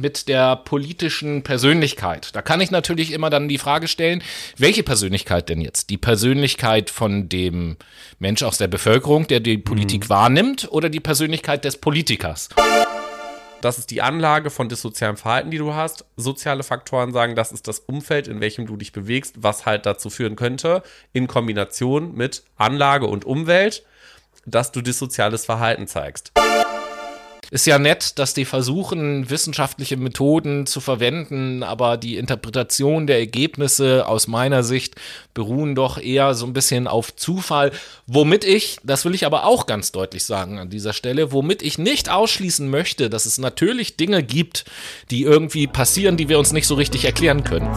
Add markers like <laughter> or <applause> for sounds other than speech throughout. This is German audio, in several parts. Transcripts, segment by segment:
mit der politischen Persönlichkeit. Da kann ich natürlich immer dann die Frage stellen, welche Persönlichkeit denn jetzt? Die Persönlichkeit von dem Mensch aus der Bevölkerung, der die Politik mhm. wahrnimmt, oder die Persönlichkeit des Politikers? Das ist die Anlage von dissozialem Verhalten, die du hast. Soziale Faktoren sagen, das ist das Umfeld, in welchem du dich bewegst, was halt dazu führen könnte, in Kombination mit Anlage und Umwelt, dass du dissoziales Verhalten zeigst. Ist ja nett, dass die versuchen, wissenschaftliche Methoden zu verwenden, aber die Interpretation der Ergebnisse aus meiner Sicht beruhen doch eher so ein bisschen auf Zufall, womit ich, das will ich aber auch ganz deutlich sagen an dieser Stelle, womit ich nicht ausschließen möchte, dass es natürlich Dinge gibt, die irgendwie passieren, die wir uns nicht so richtig erklären können.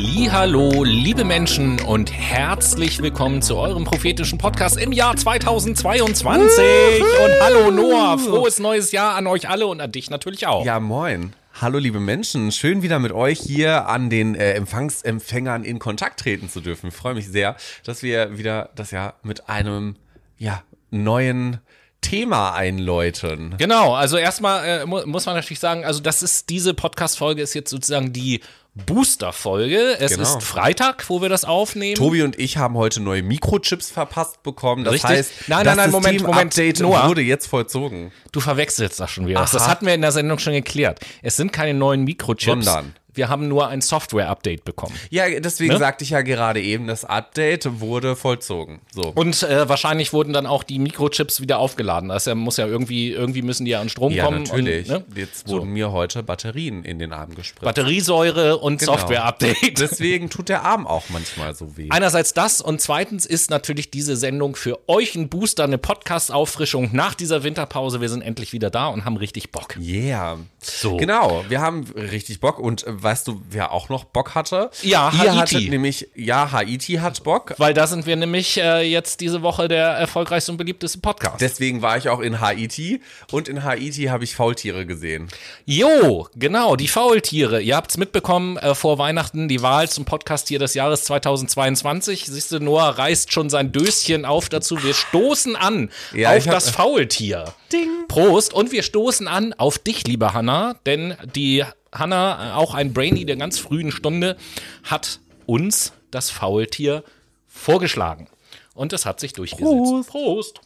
Hallo, liebe Menschen und herzlich willkommen zu eurem prophetischen Podcast im Jahr 2022. Und hallo Noah, frohes neues Jahr an euch alle und an dich natürlich auch. Ja, moin. Hallo liebe Menschen, schön wieder mit euch hier an den äh, Empfangsempfängern in Kontakt treten zu dürfen. Ich freue mich sehr, dass wir wieder das Jahr mit einem ja, neuen Thema einläuten. Genau, also erstmal äh, muss man natürlich sagen, also das ist diese Podcast-Folge ist jetzt sozusagen die Booster-Folge. Es genau. ist Freitag, wo wir das aufnehmen. Tobi und ich haben heute neue Mikrochips verpasst bekommen. Das Richtig? heißt, nein, nein, nein, Moment, Moment. Update Noah, wurde jetzt vollzogen. Du verwechselst das schon wieder. Aha. Das hatten wir in der Sendung schon geklärt. Es sind keine neuen Mikrochips. Sondern wir haben nur ein Software-Update bekommen. Ja, deswegen ne? sagte ich ja gerade eben, das Update wurde vollzogen. So. Und äh, wahrscheinlich wurden dann auch die Mikrochips wieder aufgeladen. Das muss ja irgendwie, irgendwie müssen die ja an Strom ja, kommen. Natürlich. Und, ne? Jetzt wurden so. mir heute Batterien in den Arm gespritzt. Batteriesäure und genau. Software-Update. <laughs> Deswegen tut der Arm auch manchmal so weh. Einerseits das und zweitens ist natürlich diese Sendung für euch ein Booster, eine Podcast-Auffrischung nach dieser Winterpause. Wir sind endlich wieder da und haben richtig Bock. Yeah. So. Genau, wir haben richtig Bock und äh, weißt du, wer auch noch Bock hatte? Ja, Ihr Haiti. nämlich, ja, Haiti hat Bock. Weil da sind wir nämlich äh, jetzt diese Woche der erfolgreichste und beliebteste Podcast. Deswegen war ich auch in Haiti und in Haiti habe ich Faultiere gesehen. Jo, genau, die Faultiere. Ihr habt es mitbekommen, äh, vor Weihnachten die Wahl zum Podcast hier des Jahres 2022. Siehst du, Noah reißt schon sein Döschen auf dazu. Wir stoßen an ja, auf das Faultier. Ding. Prost. Und wir stoßen an auf dich, liebe Hanna, denn die Hanna, auch ein Brainy der ganz frühen Stunde, hat uns das Faultier vorgeschlagen. Und es hat sich durchgesetzt. Prost. Prost.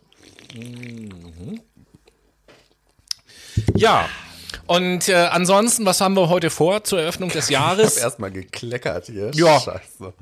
Mhm. Ja. Und äh, ansonsten, was haben wir heute vor zur Eröffnung des <laughs> Jahres? Ich habe erstmal gekleckert hier. Ja. Scheiße.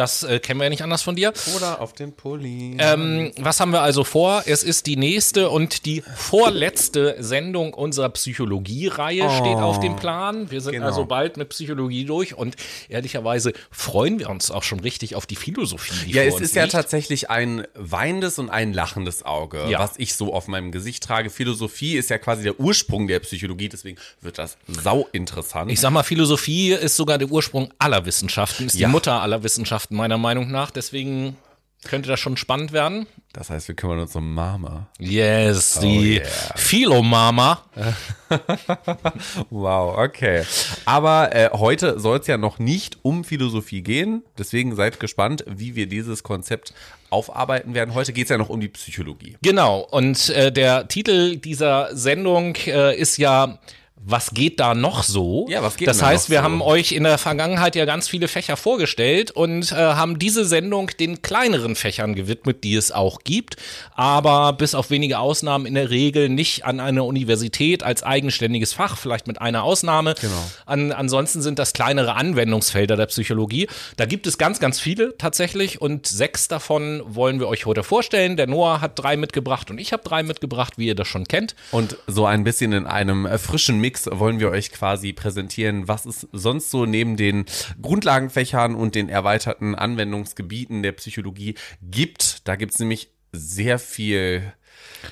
Das äh, kennen wir ja nicht anders von dir. Oder auf den Pulli. Ähm, was haben wir also vor? Es ist die nächste und die vorletzte Sendung unserer Psychologie-Reihe oh, steht auf dem Plan. Wir sind genau. also bald mit Psychologie durch und ehrlicherweise freuen wir uns auch schon richtig auf die Philosophie. Die ja, es ist ja tatsächlich ein weinendes und ein lachendes Auge, ja. was ich so auf meinem Gesicht trage. Philosophie ist ja quasi der Ursprung der Psychologie, deswegen wird das sau interessant. Ich sag mal, Philosophie ist sogar der Ursprung aller Wissenschaften, ist ja. die Mutter aller Wissenschaften meiner Meinung nach. Deswegen könnte das schon spannend werden. Das heißt, wir kümmern uns um Mama. Yes, oh die yeah. Philo-Mama. <laughs> wow, okay. Aber äh, heute soll es ja noch nicht um Philosophie gehen. Deswegen seid gespannt, wie wir dieses Konzept aufarbeiten werden. Heute geht es ja noch um die Psychologie. Genau. Und äh, der Titel dieser Sendung äh, ist ja was geht da noch so? Ja, was geht Das heißt, wir so? haben euch in der Vergangenheit ja ganz viele Fächer vorgestellt und äh, haben diese Sendung den kleineren Fächern gewidmet, die es auch gibt, aber bis auf wenige Ausnahmen in der Regel nicht an einer Universität als eigenständiges Fach, vielleicht mit einer Ausnahme. Genau. An, ansonsten sind das kleinere Anwendungsfelder der Psychologie. Da gibt es ganz, ganz viele tatsächlich und sechs davon wollen wir euch heute vorstellen. Der Noah hat drei mitgebracht und ich habe drei mitgebracht, wie ihr das schon kennt. Und so ein bisschen in einem äh, frischen Mix Mix wollen wir euch quasi präsentieren, was es sonst so neben den Grundlagenfächern und den erweiterten Anwendungsgebieten der Psychologie gibt. Da gibt es nämlich sehr viel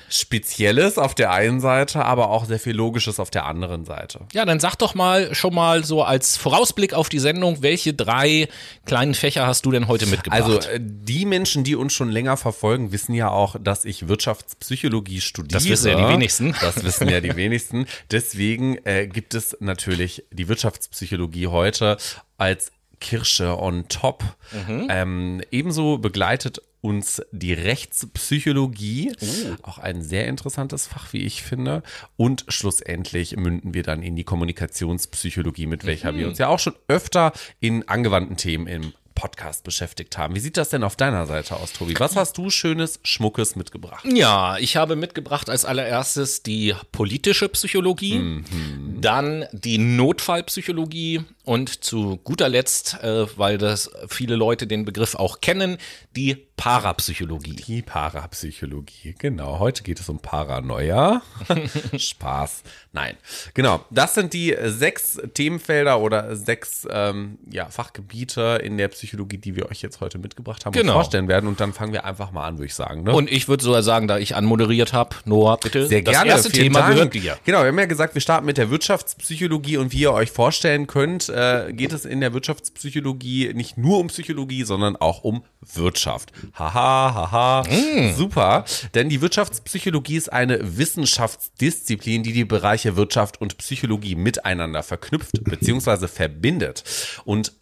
Spezielles auf der einen Seite, aber auch sehr viel Logisches auf der anderen Seite. Ja, dann sag doch mal schon mal so als Vorausblick auf die Sendung, welche drei kleinen Fächer hast du denn heute mitgebracht? Also äh, die Menschen, die uns schon länger verfolgen, wissen ja auch, dass ich Wirtschaftspsychologie studiere. Das wissen ja die wenigsten. <laughs> Das wissen ja die wenigsten. Deswegen äh, gibt es natürlich die Wirtschaftspsychologie heute als Kirsche on top. Mhm. Ähm, ebenso begleitet uns die Rechtspsychologie, oh. auch ein sehr interessantes Fach, wie ich finde. Und schlussendlich münden wir dann in die Kommunikationspsychologie, mit welcher mhm. wir uns ja auch schon öfter in angewandten Themen im Podcast beschäftigt haben. Wie sieht das denn auf deiner Seite aus, Tobi? Was hast du schönes, schmuckes mitgebracht? Ja, ich habe mitgebracht als allererstes die politische Psychologie, mhm. dann die Notfallpsychologie und zu guter Letzt, äh, weil das viele Leute den Begriff auch kennen, die Parapsychologie. Die Parapsychologie, genau. Heute geht es um Paranoia. <laughs> Spaß. Nein. Genau. Das sind die sechs Themenfelder oder sechs ähm, ja, Fachgebiete in der Psychologie, die wir euch jetzt heute mitgebracht haben genau. und vorstellen werden. Und dann fangen wir einfach mal an, würde ich sagen. Ne? Und ich würde sogar sagen, da ich anmoderiert habe, Noah, bitte. Sehr gerne. Das erste Thema Dank. gehört dir. Genau, wir haben ja gesagt, wir starten mit der Wirtschaftspsychologie und wie ihr euch vorstellen könnt, äh, geht es in der Wirtschaftspsychologie nicht nur um Psychologie, sondern auch um Wirtschaft. Haha, haha. Mm. Super. Denn die Wirtschaftspsychologie ist eine Wissenschaftsdisziplin, die die Bereiche Wirtschaft und Psychologie miteinander verknüpft bzw. verbindet. Und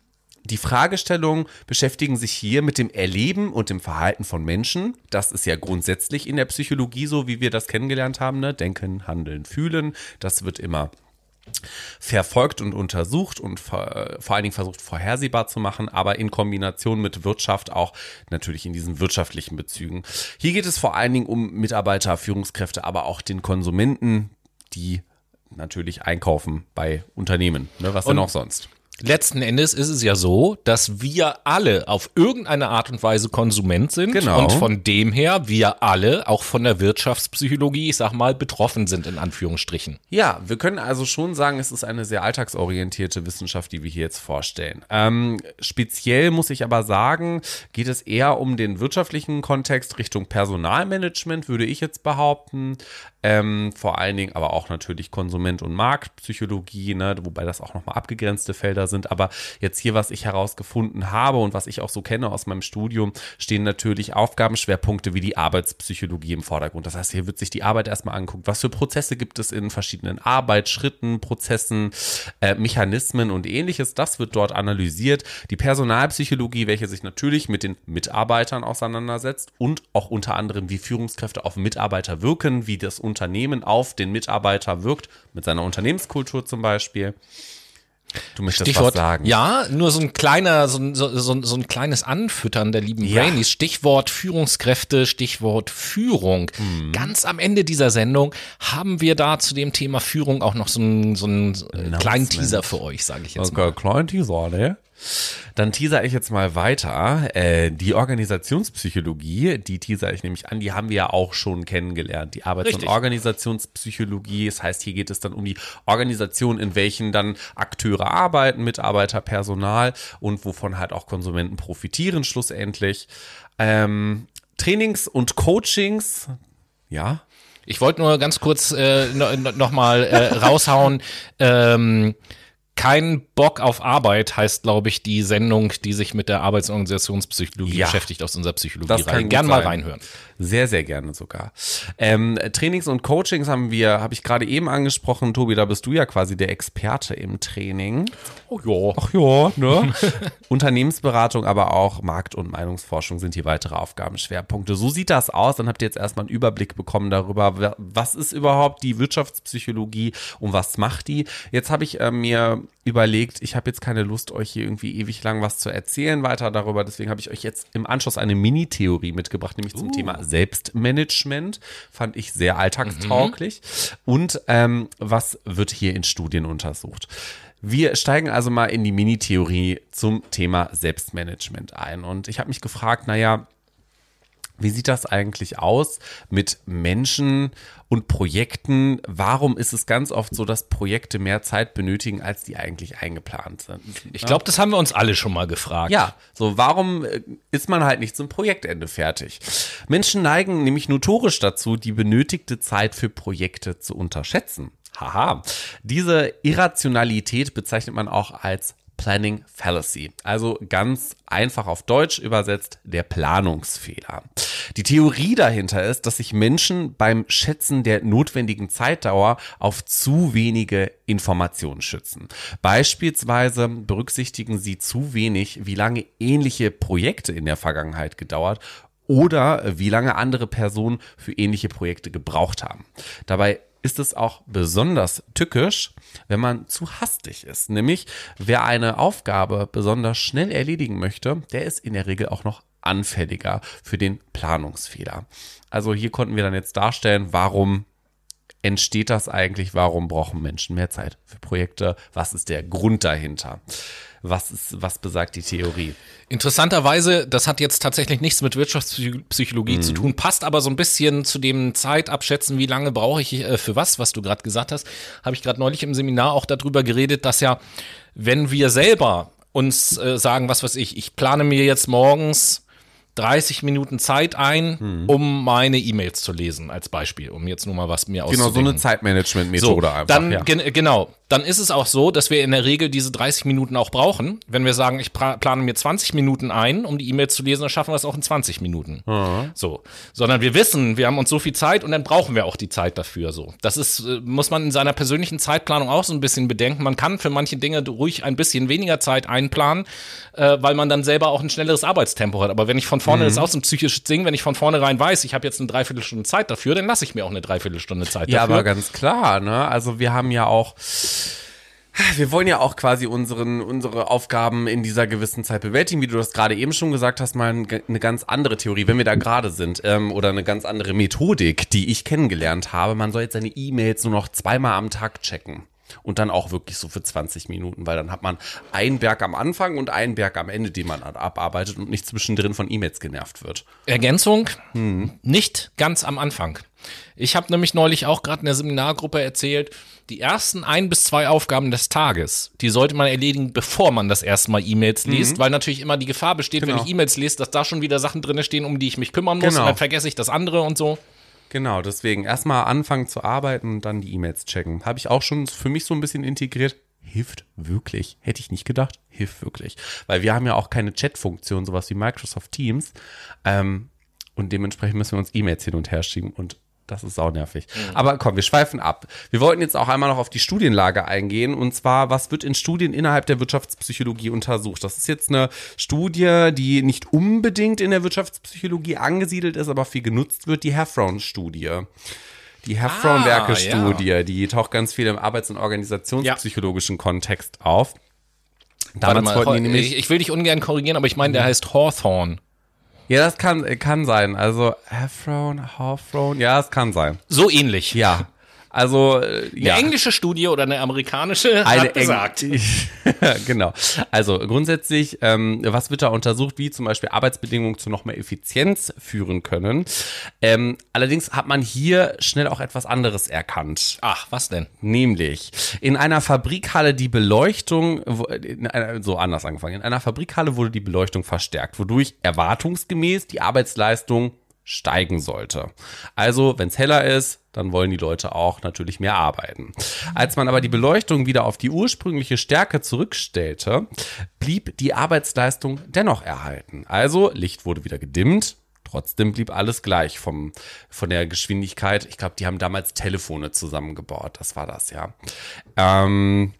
die Fragestellungen beschäftigen sich hier mit dem Erleben und dem Verhalten von Menschen. Das ist ja grundsätzlich in der Psychologie so, wie wir das kennengelernt haben. Ne? Denken, handeln, fühlen. Das wird immer verfolgt und untersucht und vor, vor allen Dingen versucht vorhersehbar zu machen, aber in Kombination mit Wirtschaft auch natürlich in diesen wirtschaftlichen Bezügen. Hier geht es vor allen Dingen um Mitarbeiter, Führungskräfte, aber auch den Konsumenten, die natürlich einkaufen bei Unternehmen. Ne, was denn auch sonst? Letzten Endes ist es ja so, dass wir alle auf irgendeine Art und Weise Konsument sind genau. und von dem her wir alle auch von der Wirtschaftspsychologie, ich sag mal, betroffen sind in Anführungsstrichen. Ja, wir können also schon sagen, es ist eine sehr alltagsorientierte Wissenschaft, die wir hier jetzt vorstellen. Ähm, speziell muss ich aber sagen, geht es eher um den wirtschaftlichen Kontext Richtung Personalmanagement, würde ich jetzt behaupten. Ähm, vor allen Dingen aber auch natürlich Konsument- und Marktpsychologie, ne, wobei das auch nochmal abgegrenzte Felder sind. Aber jetzt hier, was ich herausgefunden habe und was ich auch so kenne aus meinem Studium, stehen natürlich Aufgabenschwerpunkte wie die Arbeitspsychologie im Vordergrund. Das heißt, hier wird sich die Arbeit erstmal anguckt, was für Prozesse gibt es in verschiedenen Arbeitsschritten, Prozessen, äh, Mechanismen und ähnliches. Das wird dort analysiert. Die Personalpsychologie, welche sich natürlich mit den Mitarbeitern auseinandersetzt und auch unter anderem, wie Führungskräfte auf Mitarbeiter wirken, wie das Unternehmen auf den Mitarbeiter wirkt, mit seiner Unternehmenskultur zum Beispiel. Du möchtest Stichwort, was sagen. Ja, nur so ein kleiner, so, so, so, so ein kleines Anfüttern der lieben ja. Brainies. Stichwort Führungskräfte, Stichwort Führung. Mhm. Ganz am Ende dieser Sendung haben wir da zu dem Thema Führung auch noch so einen, so einen kleinen Teaser für euch, sage ich jetzt okay, mal. Kleinen Teaser, ne? Dann teaser ich jetzt mal weiter. Äh, die Organisationspsychologie, die teaser ich nämlich an, die haben wir ja auch schon kennengelernt. Die Arbeits- Richtig. und Organisationspsychologie. Das heißt, hier geht es dann um die Organisation, in welchen dann Akteure arbeiten, Mitarbeiter, Personal und wovon halt auch Konsumenten profitieren schlussendlich. Ähm, Trainings und Coachings, ja. Ich wollte nur ganz kurz äh, nochmal äh, raushauen. Ähm, kein Bock auf Arbeit heißt, glaube ich, die Sendung, die sich mit der Arbeits- und Organisationspsychologie ja, beschäftigt aus unserer Psychologie. Rein. Gern mal reinhören. Sehr, sehr gerne sogar. Ähm, Trainings und Coachings haben wir, habe ich gerade eben angesprochen. Tobi, da bist du ja quasi der Experte im Training. Oh ja. Ach ja, ne? <laughs> Unternehmensberatung, aber auch Markt- und Meinungsforschung sind hier weitere Aufgabenschwerpunkte. So sieht das aus. Dann habt ihr jetzt erstmal einen Überblick bekommen darüber, was ist überhaupt die Wirtschaftspsychologie und was macht die. Jetzt habe ich äh, mir überlegt, ich habe jetzt keine Lust, euch hier irgendwie ewig lang was zu erzählen weiter darüber. Deswegen habe ich euch jetzt im Anschluss eine Mini-Theorie mitgebracht, nämlich zum uh. Thema Selbstmanagement. Fand ich sehr alltagstauglich. Mhm. Und ähm, was wird hier in Studien untersucht? Wir steigen also mal in die Mini-Theorie zum Thema Selbstmanagement ein. Und ich habe mich gefragt, naja, Wie sieht das eigentlich aus mit Menschen und Projekten? Warum ist es ganz oft so, dass Projekte mehr Zeit benötigen, als die eigentlich eingeplant sind? Ich glaube, das haben wir uns alle schon mal gefragt. Ja, so warum äh, ist man halt nicht zum Projektende fertig? Menschen neigen nämlich notorisch dazu, die benötigte Zeit für Projekte zu unterschätzen. Haha. Diese Irrationalität bezeichnet man auch als Planning Fallacy. Also ganz einfach auf Deutsch übersetzt der Planungsfehler. Die Theorie dahinter ist, dass sich Menschen beim Schätzen der notwendigen Zeitdauer auf zu wenige Informationen schützen. Beispielsweise berücksichtigen sie zu wenig, wie lange ähnliche Projekte in der Vergangenheit gedauert oder wie lange andere Personen für ähnliche Projekte gebraucht haben. Dabei ist es auch besonders tückisch, wenn man zu hastig ist. Nämlich, wer eine Aufgabe besonders schnell erledigen möchte, der ist in der Regel auch noch anfälliger für den Planungsfehler. Also hier konnten wir dann jetzt darstellen, warum entsteht das eigentlich? Warum brauchen Menschen mehr Zeit für Projekte? Was ist der Grund dahinter? Was, ist, was besagt die Theorie? Interessanterweise, das hat jetzt tatsächlich nichts mit Wirtschaftspsychologie mhm. zu tun, passt aber so ein bisschen zu dem Zeitabschätzen, wie lange brauche ich äh, für was, was du gerade gesagt hast. Habe ich gerade neulich im Seminar auch darüber geredet, dass ja, wenn wir selber uns äh, sagen, was weiß ich, ich plane mir jetzt morgens 30 Minuten Zeit ein, hm. um meine E-Mails zu lesen, als Beispiel, um jetzt nur mal was mir auszudenken. Genau, so eine Zeitmanagement-Methode so, einfach. Dann, ja. genau, dann ist es auch so, dass wir in der Regel diese 30 Minuten auch brauchen. Wenn wir sagen, ich plane mir 20 Minuten ein, um die E-Mails zu lesen, dann schaffen wir es auch in 20 Minuten. Mhm. So. Sondern wir wissen, wir haben uns so viel Zeit und dann brauchen wir auch die Zeit dafür. So. Das ist, äh, muss man in seiner persönlichen Zeitplanung auch so ein bisschen bedenken. Man kann für manche Dinge ruhig ein bisschen weniger Zeit einplanen, äh, weil man dann selber auch ein schnelleres Arbeitstempo hat. Aber wenn ich von vorne, mhm. das ist auch so ein psychisches Ding, wenn ich von vornherein weiß, ich habe jetzt eine Dreiviertelstunde Zeit dafür, dann lasse ich mir auch eine Dreiviertelstunde Zeit ja, dafür. Ja, aber ganz klar, ne? Also wir haben ja auch wir wollen ja auch quasi unseren, unsere Aufgaben in dieser gewissen Zeit bewältigen, wie du das gerade eben schon gesagt hast, mal eine ganz andere Theorie, wenn wir da gerade sind, ähm, oder eine ganz andere Methodik, die ich kennengelernt habe. Man soll jetzt seine E-Mails nur noch zweimal am Tag checken. Und dann auch wirklich so für 20 Minuten, weil dann hat man einen Berg am Anfang und einen Berg am Ende, den man abarbeitet und nicht zwischendrin von E-Mails genervt wird. Ergänzung, hm. nicht ganz am Anfang. Ich habe nämlich neulich auch gerade in der Seminargruppe erzählt, die ersten ein bis zwei Aufgaben des Tages, die sollte man erledigen, bevor man das erste Mal E-Mails mhm. liest, weil natürlich immer die Gefahr besteht, genau. wenn ich E-Mails lese, dass da schon wieder Sachen drin stehen, um die ich mich kümmern muss genau. und dann vergesse ich das andere und so. Genau, deswegen erstmal anfangen zu arbeiten und dann die E-Mails checken. Habe ich auch schon für mich so ein bisschen integriert. Hilft wirklich. Hätte ich nicht gedacht. Hilft wirklich. Weil wir haben ja auch keine Chat-Funktion, sowas wie Microsoft Teams. Ähm, und dementsprechend müssen wir uns E-Mails hin und her schieben und das ist saunervig. Mhm. Aber komm, wir schweifen ab. Wir wollten jetzt auch einmal noch auf die Studienlage eingehen. Und zwar, was wird in Studien innerhalb der Wirtschaftspsychologie untersucht? Das ist jetzt eine Studie, die nicht unbedingt in der Wirtschaftspsychologie angesiedelt ist, aber viel genutzt wird, die Heffron-Studie. Die Heffron-Werke-Studie, ah, ja. die taucht ganz viel im arbeits- und organisationspsychologischen ja. Kontext auf. Damals mal, wollten die nämlich ich, ich will dich ungern korrigieren, aber ich meine, der mhm. heißt Hawthorne. Ja, das kann, kann sein. Also Heffron, Hawthorne, ja, es kann sein. So ähnlich. Ja. Also äh, eine ja. englische Studie oder eine amerikanische eine hat gesagt. <laughs> genau. Also grundsätzlich, ähm, was wird da untersucht, wie zum Beispiel Arbeitsbedingungen zu noch mehr Effizienz führen können. Ähm, allerdings hat man hier schnell auch etwas anderes erkannt. Ach, was denn? Nämlich in einer Fabrikhalle die Beleuchtung, so anders angefangen, in einer Fabrikhalle wurde die Beleuchtung verstärkt, wodurch erwartungsgemäß die Arbeitsleistung steigen sollte. Also, wenn es heller ist, dann wollen die Leute auch natürlich mehr arbeiten. Als man aber die Beleuchtung wieder auf die ursprüngliche Stärke zurückstellte, blieb die Arbeitsleistung dennoch erhalten. Also, Licht wurde wieder gedimmt, Trotzdem blieb alles gleich vom, von der Geschwindigkeit. Ich glaube, die haben damals Telefone zusammengebaut. Das war das, ja. Ähm,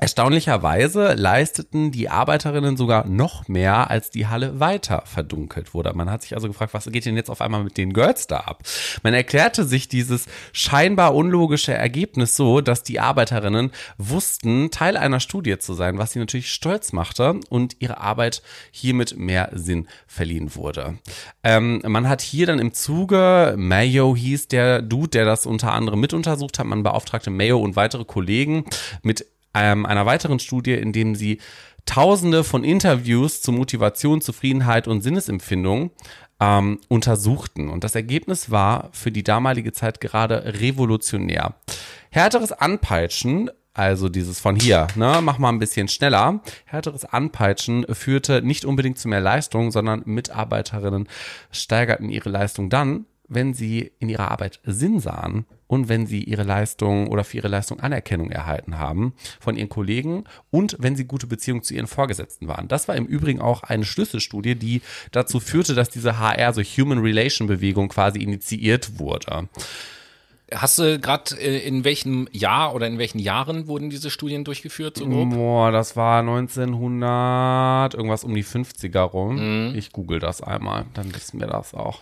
Erstaunlicherweise leisteten die Arbeiterinnen sogar noch mehr, als die Halle weiter verdunkelt wurde. Man hat sich also gefragt, was geht denn jetzt auf einmal mit den Girls da ab? Man erklärte sich dieses scheinbar unlogische Ergebnis so, dass die Arbeiterinnen wussten, Teil einer Studie zu sein, was sie natürlich stolz machte und ihre Arbeit hiermit mehr Sinn verliehen wurde. Ähm, man hat hier dann im Zuge, Mayo hieß der Dude, der das unter anderem mit untersucht hat, man beauftragte Mayo und weitere Kollegen mit ähm, einer weiteren Studie, in dem sie Tausende von Interviews zu Motivation, Zufriedenheit und Sinnesempfindung ähm, untersuchten. Und das Ergebnis war für die damalige Zeit gerade revolutionär. Härteres Anpeitschen also dieses von hier, ne, mach mal ein bisschen schneller. Härteres Anpeitschen führte nicht unbedingt zu mehr Leistung, sondern Mitarbeiterinnen steigerten ihre Leistung dann, wenn sie in ihrer Arbeit Sinn sahen und wenn sie ihre Leistung oder für ihre Leistung Anerkennung erhalten haben von ihren Kollegen und wenn sie gute Beziehungen zu ihren Vorgesetzten waren. Das war im Übrigen auch eine Schlüsselstudie, die dazu führte, dass diese HR, so Human Relation Bewegung quasi initiiert wurde. Hast du gerade äh, in welchem Jahr oder in welchen Jahren wurden diese Studien durchgeführt? So grob? Boah, das war 1900, irgendwas um die 50er rum. Mhm. Ich google das einmal, dann wissen wir das auch.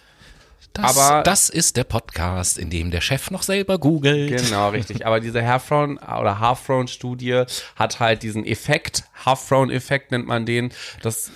Das, Aber- das ist der Podcast, in dem der Chef noch selber googelt. Genau, richtig. Aber diese Half-Thrown oder Half-Thrown-Studie hat halt diesen Effekt, Half-Thrown-Effekt nennt man den. Das,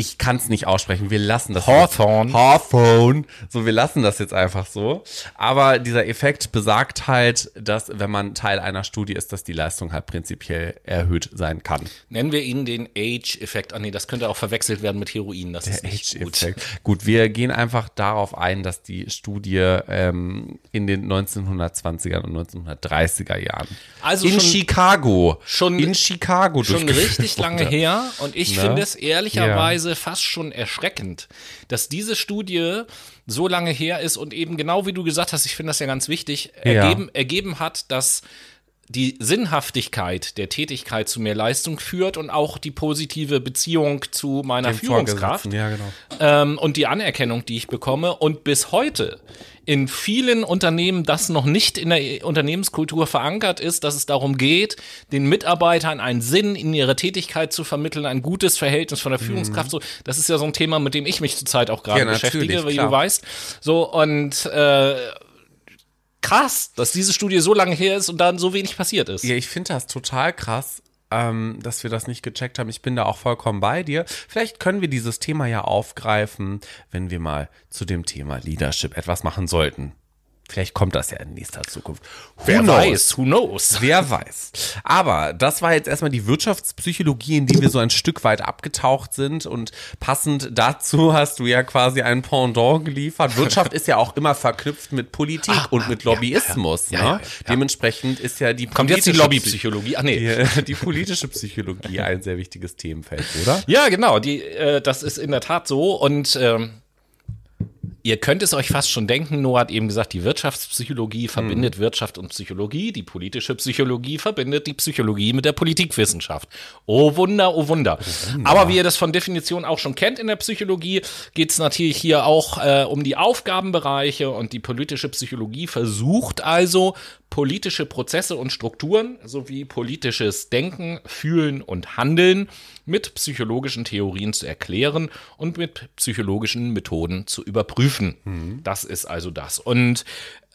ich kann es nicht aussprechen. Wir lassen das. Hawthorne. Hawthorne. So, wir lassen das jetzt einfach so. Aber dieser Effekt besagt halt, dass wenn man Teil einer Studie ist, dass die Leistung halt prinzipiell erhöht sein kann. Nennen wir ihn den Age-Effekt. Ah nee, das könnte auch verwechselt werden mit Heroin. Das ist nicht gut. Age-Effekt. Gut, wir gehen einfach darauf ein, dass die Studie ähm, in den 1920er und 1930er Jahren Also in schon- Chicago, schon- in Chicago Schon richtig lange her und ich Ne? finde es ehrlicherweise fast schon erschreckend, dass diese Studie so lange her ist und eben genau wie du gesagt hast, ich finde das ja ganz wichtig, Ja. ergeben, ergeben hat, dass die Sinnhaftigkeit der Tätigkeit zu mehr Leistung führt und auch die positive Beziehung zu meiner Den Führungskraft Ja, genau. ähm, und die Anerkennung, die ich bekomme. Und bis heute in vielen Unternehmen das noch nicht in der Unternehmenskultur verankert ist, dass es darum geht, den Mitarbeitern einen Sinn in ihre Tätigkeit zu vermitteln, ein gutes Verhältnis von der Führungskraft. So, das ist ja so ein Thema, mit dem ich mich zurzeit auch gerade Ja, beschäftige, wie klar. du weißt. So und äh, krass, dass diese Studie so lange her ist und dann so wenig passiert ist. Ja, ich finde das total krass, ähm, dass wir das nicht gecheckt haben. Ich bin da auch vollkommen bei dir. Vielleicht können wir dieses Thema ja aufgreifen, wenn wir mal zu dem Thema Leadership etwas machen sollten. Vielleicht kommt das ja in nächster Zukunft. Who Wer knows? weiß, who knows? <laughs> Wer weiß. Aber das war jetzt erstmal die Wirtschaftspsychologie, in die wir so ein Stück weit abgetaucht sind. Und passend dazu hast du ja quasi ein Pendant geliefert. Wirtschaft ist ja auch immer verknüpft mit Politik Ach, und ah, mit Lobbyismus. ja, ne? ja, ja, ja. Dementsprechend ist ja die Kommt jetzt die Lobbypsychologie. Ach nee. die, die politische Psychologie ein sehr wichtiges Themenfeld, oder? Ja, genau, die, äh, das ist in der Tat so. Und ähm, ihr könnt es euch fast schon denken, Noah hat eben gesagt, die Wirtschaftspsychologie verbindet Wirtschaft und Psychologie, die politische Psychologie verbindet die Psychologie mit der Politikwissenschaft. Oh Wunder, oh Wunder. Aber wie ihr das von Definition auch schon kennt in der Psychologie, geht es natürlich hier auch äh, um die Aufgabenbereiche und die politische Psychologie versucht also, politische Prozesse und Strukturen sowie politisches Denken, Fühlen und Handeln mit psychologischen Theorien zu erklären und mit psychologischen Methoden zu überprüfen. Das ist also das. Und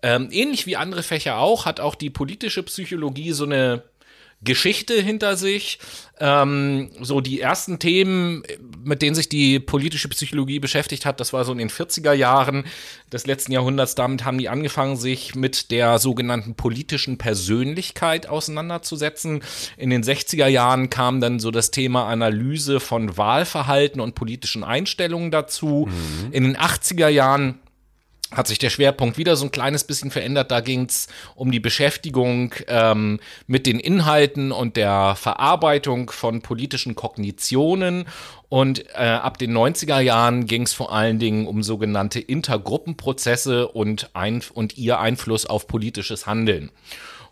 ähm, ähnlich wie andere Fächer auch, hat auch die politische Psychologie so eine Geschichte hinter sich. Ähm, so die ersten Themen, mit denen sich die politische Psychologie beschäftigt hat, das war so in den 40er Jahren des letzten Jahrhunderts. Damit haben die angefangen, sich mit der sogenannten politischen Persönlichkeit auseinanderzusetzen. In den 60er Jahren kam dann so das Thema Analyse von Wahlverhalten und politischen Einstellungen dazu. In den 80er Jahren hat sich der Schwerpunkt wieder so ein kleines bisschen verändert. Da ging es um die Beschäftigung ähm, mit den Inhalten und der Verarbeitung von politischen Kognitionen. Und äh, ab den 90er Jahren ging es vor allen Dingen um sogenannte Intergruppenprozesse und, ein, und ihr Einfluss auf politisches Handeln.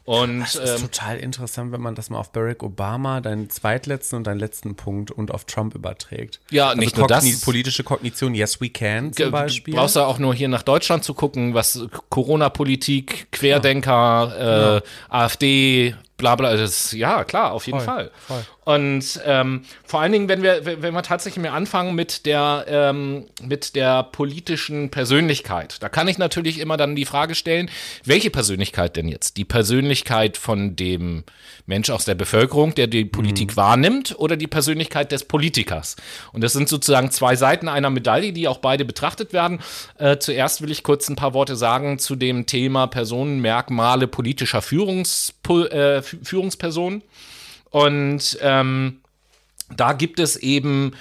Und Das ist ähm, total interessant, wenn man das mal auf Barack Obama, deinen zweitletzten und deinen letzten Punkt und auf Trump überträgt. Ja, also nicht nur das. Politische Kognition, yes we can zum Beispiel. Du brauchst ja auch nur hier nach Deutschland zu gucken, was Corona-Politik, Querdenker, äh, AfD, bla bla, das, ja klar, auf jeden Voll, Fall. voll. Und ähm, vor allen Dingen, wenn wir, wenn wir tatsächlich mal anfangen mit der, ähm, mit der politischen Persönlichkeit, da kann ich natürlich immer dann die Frage stellen, welche Persönlichkeit denn jetzt? Die Persönlichkeit von dem Mensch aus der Bevölkerung, der die Politik wahrnimmt, oder die Persönlichkeit des Politikers? Und das sind sozusagen zwei Seiten einer Medaille, die auch beide betrachtet werden. Äh, zuerst will ich kurz ein paar Worte sagen zu dem Thema Personenmerkmale politischer Führungs, äh, Führungspersonen. Und ähm, Da gibt es eben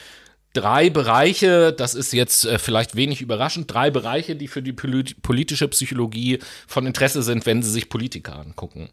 drei Bereiche, das ist jetzt äh, vielleicht wenig überraschend, drei Bereiche, die für die politische Psychologie von Interesse sind, wenn Sie sich Politiker angucken.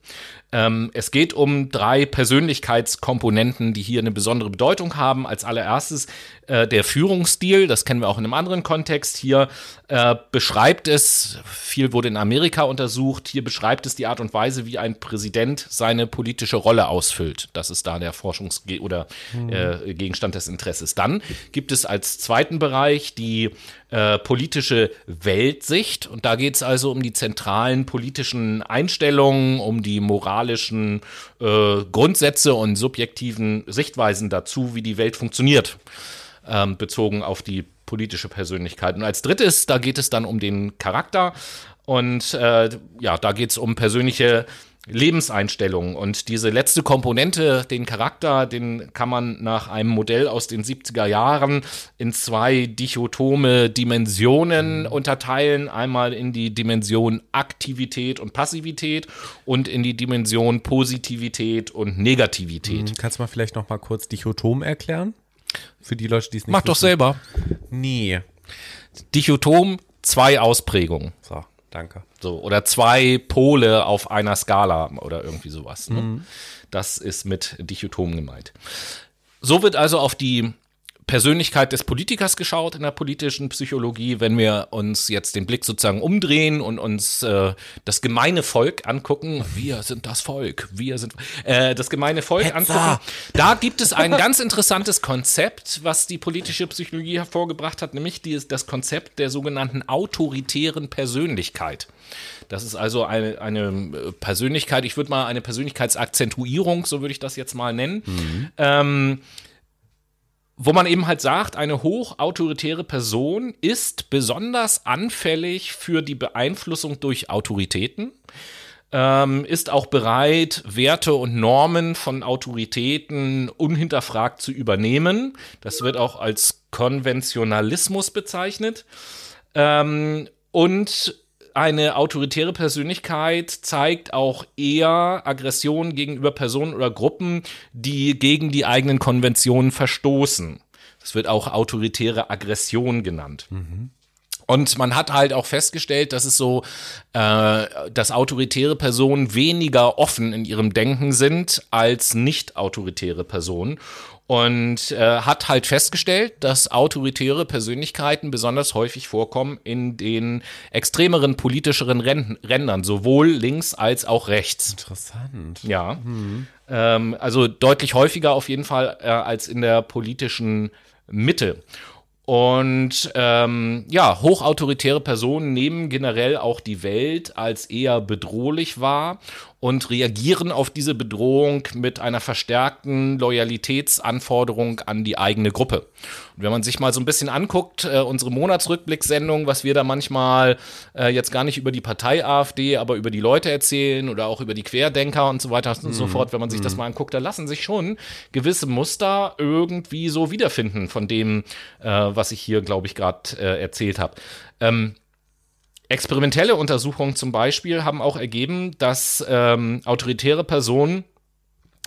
Ähm, es geht um drei Persönlichkeitskomponenten, die hier eine besondere Bedeutung haben. Als allererstes äh, der Führungsstil, das kennen wir auch in einem anderen Kontext. Hier äh, beschreibt es, viel wurde in Amerika untersucht, hier beschreibt es die Art und Weise, wie ein Präsident seine politische Rolle ausfüllt. Das ist da der Forschungs- oder äh, Gegenstand des Interesses. Dann gibt es als zweiten Bereich die äh, politische Weltsicht. Und da geht es also um die zentralen politischen Einstellungen, um die moralischen äh, Grundsätze und subjektiven Sichtweisen dazu, wie die Welt funktioniert, ähm, bezogen auf die politische Persönlichkeit. Und als drittes, da geht es dann um den Charakter. Und äh, ja, da geht es um persönliche Lebenseinstellung. Und diese letzte Komponente, den Charakter, den kann man nach einem Modell aus den 70er Jahren in zwei dichotome Dimensionen unterteilen. Einmal in die Dimension Aktivität und Passivität und in die Dimension Positivität und Negativität. Hm, kannst du mal vielleicht noch mal kurz dichotom erklären? Für die Leute, die es nicht Mach wissen. doch selber. Nee. Dichotom, zwei Ausprägungen. So. Danke. So, oder zwei Pole auf einer Skala oder irgendwie sowas. Ne? Mhm. Das ist mit Dichotom gemeint. So wird also auf die Persönlichkeit des Politikers geschaut in der politischen Psychologie. Wenn wir uns jetzt den Blick sozusagen umdrehen und uns äh, das gemeine Volk angucken, wir sind das Volk, wir sind äh, das gemeine Volk Hetzer. angucken, da gibt es ein ganz interessantes Konzept, was die politische Psychologie hervorgebracht hat, nämlich die, das Konzept der sogenannten autoritären Persönlichkeit. Das ist also eine, eine Persönlichkeit, ich würde mal eine Persönlichkeitsakzentuierung, so würde ich das jetzt mal nennen. Mhm. Ähm, wo man eben halt sagt, eine hochautoritäre Person ist besonders anfällig für die Beeinflussung durch Autoritäten, ähm, ist auch bereit, Werte und Normen von Autoritäten unhinterfragt zu übernehmen. Das wird auch als Konventionalismus bezeichnet. Ähm, und eine autoritäre Persönlichkeit zeigt auch eher Aggression gegenüber Personen oder Gruppen, die gegen die eigenen Konventionen verstoßen. Das wird auch autoritäre Aggression genannt. Mhm. Und man hat halt auch festgestellt, dass es so, äh, dass autoritäre Personen weniger offen in ihrem Denken sind als nicht autoritäre Personen und äh, hat halt festgestellt, dass autoritäre Persönlichkeiten besonders häufig vorkommen in den extremeren politischeren Rändern, sowohl links als auch rechts. Interessant. Ja. Mhm. Ähm, also deutlich häufiger auf jeden Fall äh, als in der politischen Mitte. Und ähm, ja, hochautoritäre Personen nehmen generell auch die Welt als eher bedrohlich wahr und reagieren auf diese Bedrohung mit einer verstärkten Loyalitätsanforderung an die eigene Gruppe. Und wenn man sich mal so ein bisschen anguckt, äh, unsere Monatsrückblicksendung, was wir da manchmal äh, jetzt gar nicht über die Partei AfD, aber über die Leute erzählen oder auch über die Querdenker und so weiter und mm. so mhm. fort, wenn man sich das mhm. mal anguckt, da lassen sich schon gewisse Muster irgendwie so wiederfinden von dem, äh, was ich hier, glaube ich, gerade äh, erzählt habe. Ähm, Experimentelle Untersuchungen zum Beispiel haben auch ergeben, dass ähm, autoritäre Personen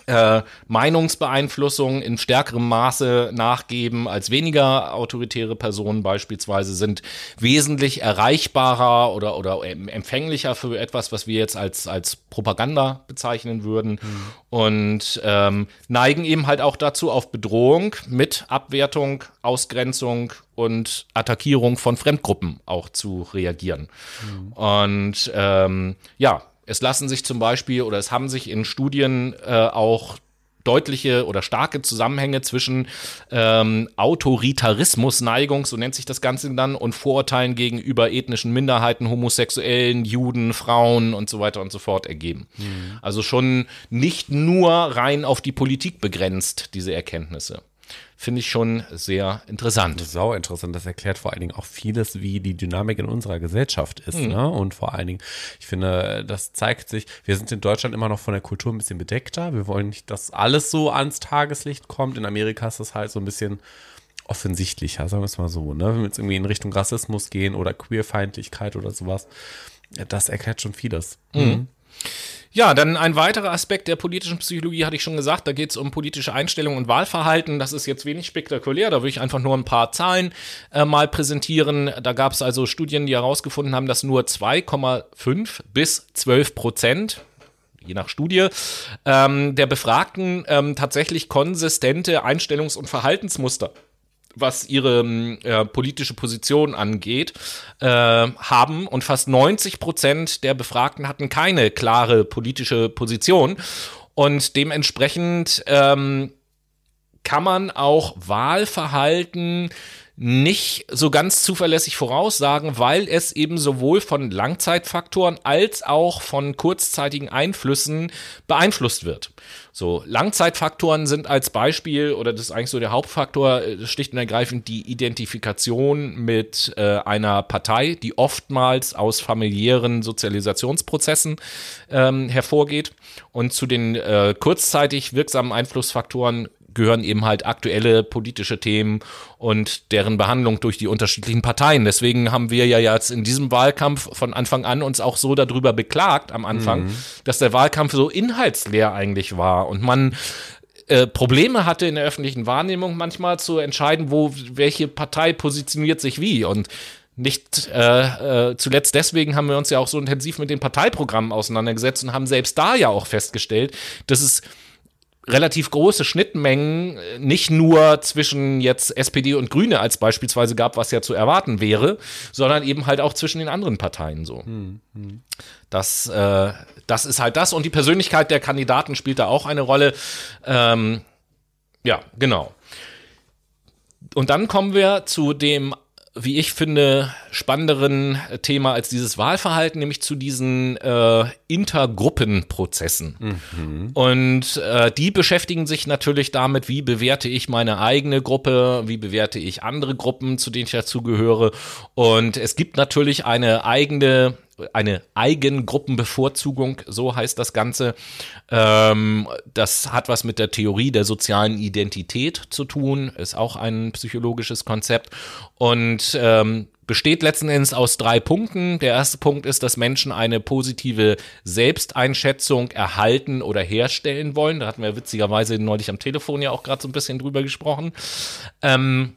äh, Meinungsbeeinflussung in stärkerem Maße nachgeben als weniger autoritäre Personen beispielsweise sind wesentlich erreichbarer oder, oder empfänglicher für etwas, was wir jetzt als, als Propaganda bezeichnen würden mhm. und ähm, neigen eben halt auch dazu, auf Bedrohung mit Abwertung, Ausgrenzung und Attackierung von Fremdgruppen auch zu reagieren. Mhm. Und ähm, ja, es lassen sich zum Beispiel oder es haben sich in Studien äh, auch deutliche oder starke Zusammenhänge zwischen ähm, Autoritarismusneigung, so nennt sich das Ganze dann, und Vorurteilen gegenüber ethnischen Minderheiten, Homosexuellen, Juden, Frauen und so weiter und so fort ergeben. Mhm. Also schon nicht nur rein auf die Politik begrenzt, diese Erkenntnisse finde ich schon sehr interessant. Sau interessant. Das erklärt vor allen Dingen auch vieles, wie die Dynamik in unserer Gesellschaft ist. Mhm. Ne? Und vor allen Dingen, ich finde, das zeigt sich, wir sind in Deutschland immer noch von der Kultur ein bisschen bedeckter. Wir wollen nicht, dass alles so ans Tageslicht kommt. In Amerika ist das halt so ein bisschen offensichtlicher, sagen wir es mal so. Ne? Wenn wir jetzt irgendwie in Richtung Rassismus gehen oder Queerfeindlichkeit oder sowas, das erklärt schon vieles. Mhm. Ja, dann ein weiterer Aspekt der politischen Psychologie hatte ich schon gesagt, da geht es um politische Einstellung und Wahlverhalten. Das ist jetzt wenig spektakulär, da würde ich einfach nur ein paar Zahlen äh, mal präsentieren. Da gab es also Studien, die herausgefunden haben, dass nur 2,5 bis 12 Prozent je nach Studie, ähm, der Befragten ähm, tatsächlich konsistente Einstellungs- und Verhaltensmuster was ihre äh, politische Position angeht, äh, haben und fast 90 Prozent der Befragten hatten keine klare politische Position und dementsprechend ähm, kann man auch Wahlverhalten nicht so ganz zuverlässig voraussagen, weil es eben sowohl von Langzeitfaktoren als auch von kurzzeitigen Einflüssen beeinflusst wird. So, Langzeitfaktoren sind als Beispiel, oder das ist eigentlich so der Hauptfaktor, äh, schlicht und ergreifend die Identifikation mit äh, einer Partei, die oftmals aus familiären Sozialisationsprozessen ähm, hervorgeht. Und zu den äh, kurzzeitig wirksamen Einflussfaktoren gehören eben halt aktuelle politische Themen und deren Behandlung durch die unterschiedlichen Parteien. Deswegen haben wir ja jetzt in diesem Wahlkampf von Anfang an uns auch so darüber beklagt am Anfang, mhm. dass der Wahlkampf so inhaltsleer eigentlich war und man äh, Probleme hatte in der öffentlichen Wahrnehmung manchmal zu entscheiden, wo welche Partei positioniert sich wie und nicht äh, äh, zuletzt deswegen haben wir uns ja auch so intensiv mit den Parteiprogrammen auseinandergesetzt und haben selbst da ja auch festgestellt, dass es relativ große Schnittmengen äh, nicht nur zwischen jetzt SPD und Grüne als beispielsweise gab, was ja zu erwarten wäre, sondern eben halt auch zwischen den anderen Parteien so. Hm, hm. Das, äh, das ist halt das und die Persönlichkeit der Kandidaten spielt da auch eine Rolle. Ähm, ja, genau. Und dann kommen wir zu dem wie ich finde, spannenderen Thema als dieses Wahlverhalten, nämlich zu diesen äh, Intergruppenprozessen. Mhm. Und äh, die beschäftigen sich natürlich damit, wie bewerte ich meine eigene Gruppe, wie bewerte ich andere Gruppen, zu denen ich dazugehöre. Und es gibt natürlich eine eigene eine Eigengruppenbevorzugung, so heißt das Ganze. Ähm, das hat was mit der Theorie der sozialen Identität zu tun, ist auch ein psychologisches Konzept und ähm, besteht letzten Endes aus drei Punkten. Der erste Punkt ist, dass Menschen eine positive Selbsteinschätzung erhalten oder herstellen wollen. Da hatten wir witzigerweise neulich am Telefon ja auch gerade so ein bisschen drüber gesprochen. Ähm,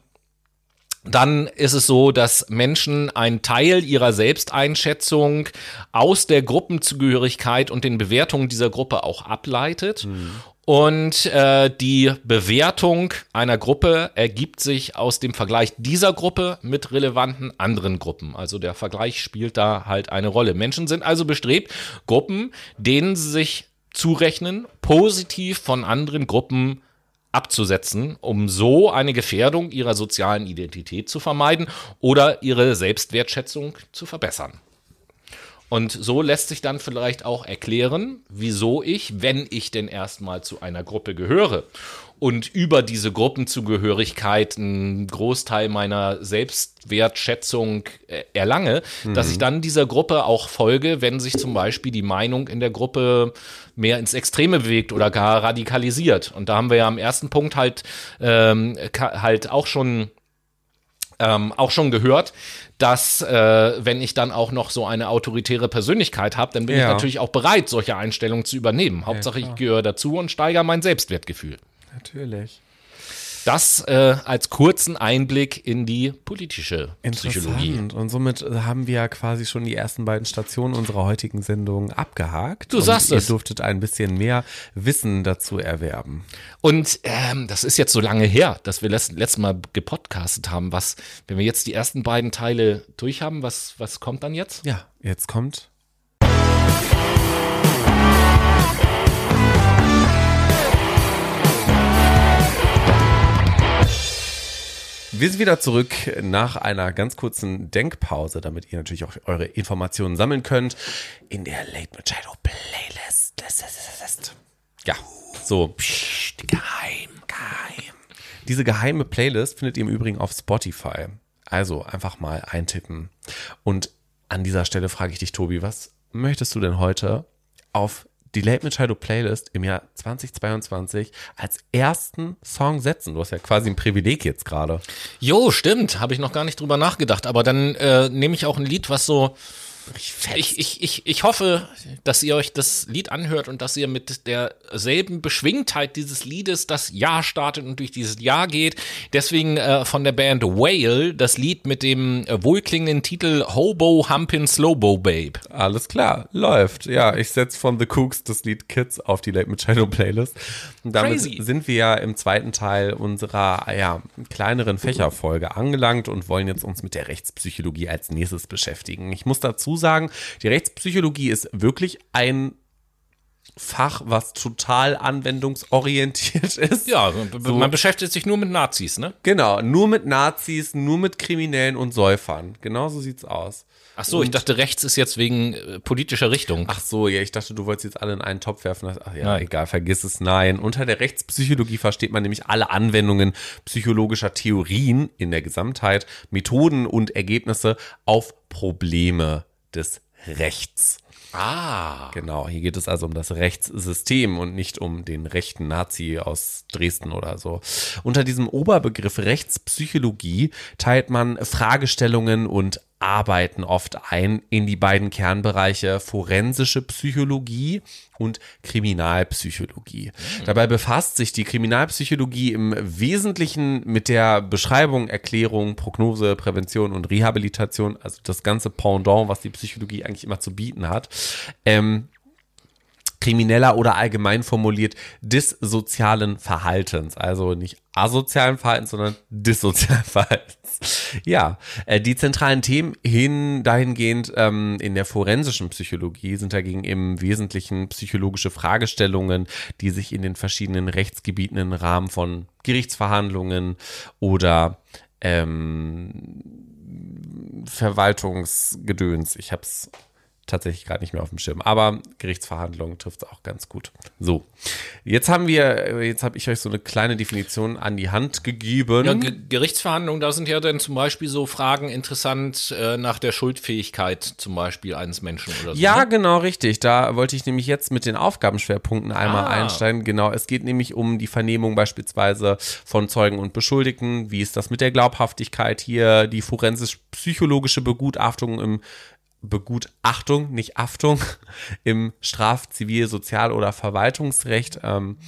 dann ist es so, dass Menschen einen Teil ihrer Selbsteinschätzung aus der Gruppenzugehörigkeit und den Bewertungen dieser Gruppe auch ableitet. Mhm. Und äh, die Bewertung einer Gruppe ergibt sich aus dem Vergleich dieser Gruppe mit relevanten anderen Gruppen. Also der Vergleich spielt da halt eine Rolle. Menschen sind also bestrebt, Gruppen, denen sie sich zurechnen, positiv von anderen Gruppen abzusetzen, um so eine Gefährdung ihrer sozialen Identität zu vermeiden oder ihre Selbstwertschätzung zu verbessern. Und so lässt sich dann vielleicht auch erklären, wieso ich, wenn ich denn erstmal zu einer Gruppe gehöre und über diese Gruppenzugehörigkeit einen Großteil meiner Selbstwertschätzung äh, erlange, mhm. dass ich dann dieser Gruppe auch folge, wenn sich zum Beispiel die Meinung in der Gruppe mehr ins Extreme bewegt oder gar radikalisiert. Und da haben wir ja am ersten Punkt halt, ähm, halt auch schon ähm, auch schon gehört, dass äh, wenn ich dann auch noch so eine autoritäre Persönlichkeit habe, dann bin ja. ich natürlich auch bereit, solche Einstellungen zu übernehmen. Hauptsache, ja, ich gehöre dazu und steigere mein Selbstwertgefühl. Natürlich. Das äh, als kurzen Einblick in die politische Psychologie. Und somit haben wir ja quasi schon die ersten beiden Stationen unserer heutigen Sendung abgehakt. Du sagst und es. Ihr durftet ein bisschen mehr Wissen dazu erwerben. Und ähm, das ist jetzt so lange her, dass wir letztes letzte Mal gepodcastet haben. Was, wenn wir jetzt die ersten beiden Teile durch haben, was, was kommt dann jetzt? Ja, jetzt kommt Wir sind wieder zurück nach einer ganz kurzen Denkpause, damit ihr natürlich auch eure Informationen sammeln könnt in der Late Machado Playlist. Ja, so. Psst, geheim, geheim. Diese geheime Playlist findet ihr im Übrigen auf Spotify. Also einfach mal eintippen. Und an dieser Stelle frage ich dich, Tobi, was möchtest du denn heute auf die Late mit Shadow Playlist im Jahr 2022 als ersten Song setzen. Du hast ja quasi ein Privileg jetzt gerade. Jo, stimmt. Habe ich noch gar nicht drüber nachgedacht. Aber dann äh, nehme ich auch ein Lied, was so Ich, ich, ich, ich hoffe, dass ihr euch das Lied anhört und dass ihr mit derselben Beschwingtheit dieses Liedes das Jahr startet und durch dieses Jahr geht. Deswegen äh, von der Band Whale das Lied mit dem äh, wohlklingenden Titel Hobo Humpin' Slowbo Babe. Alles klar, läuft. Ja, ich setze von The Cooks das Lied Kids auf die Late Machado Playlist. Und damit Crazy. sind wir ja im zweiten Teil unserer ja, kleineren Fächerfolge angelangt und wollen jetzt uns mit der Rechtspsychologie als nächstes beschäftigen. Ich muss dazu sagen, die Rechtspsychologie ist wirklich ein Fach, was total anwendungsorientiert <laughs> ist. Ja, b- man beschäftigt sich nur mit Nazis, ne? Genau, nur mit Nazis, nur mit Kriminellen und Säufern. Genau so sieht's aus. Ach so, ich dachte, rechts ist jetzt wegen äh, politischer Richtung. Ach so, ja, ich dachte, du wolltest jetzt alle in einen Topf werfen. Ach ja, egal, vergiss es. Nein, unter der Rechtspsychologie versteht man nämlich alle Anwendungen psychologischer Theorien in der Gesamtheit, Methoden und Ergebnisse auf Probleme des Rechts. Ah. Genau, hier geht es also um das Rechtssystem und nicht um den rechten Nazi aus Dresden oder so. Unter diesem Oberbegriff Rechtspsychologie teilt man Fragestellungen und Arbeiten oft ein in die beiden Kernbereiche forensische Psychologie und Kriminalpsychologie. Dabei befasst sich die Kriminalpsychologie im Wesentlichen mit der Beschreibung, Erklärung, Prognose, Prävention und Rehabilitation, also das ganze Pendant, was die Psychologie eigentlich immer zu bieten hat. Ähm, krimineller oder allgemein formuliert dissozialen Verhaltens. Also nicht asozialen Verhaltens, sondern dissozialen <laughs> Verhaltens. Ja, äh, die zentralen Themen hin dahingehend ähm, in der forensischen Psychologie sind dagegen im Wesentlichen psychologische Fragestellungen, die sich in den verschiedenen Rechtsgebieten im Rahmen von Gerichtsverhandlungen oder ähm, Verwaltungsgedöns. Ich habe es tatsächlich gerade nicht mehr auf dem Schirm. Aber Gerichtsverhandlungen trifft es auch ganz gut. So, jetzt haben wir, jetzt habe ich euch so eine kleine Definition an die Hand gegeben. Ja, Ge Gerichtsverhandlungen, da sind ja dann zum Beispiel so Fragen interessant äh, nach der Schuldfähigkeit zum Beispiel eines Menschen oder so. Ja, ne? genau, richtig. Da wollte ich nämlich jetzt mit den Aufgabenschwerpunkten einmal Ah. einsteigen. Genau, es geht nämlich um die Vernehmung beispielsweise von Zeugen und Beschuldigten. Wie ist das mit der Glaubhaftigkeit hier? Die forensisch-psychologische Begutachtung im Begutachtung, nicht Aftung, <laughs> im Straf-, Zivil-, Sozial- oder Verwaltungsrecht. Ähm,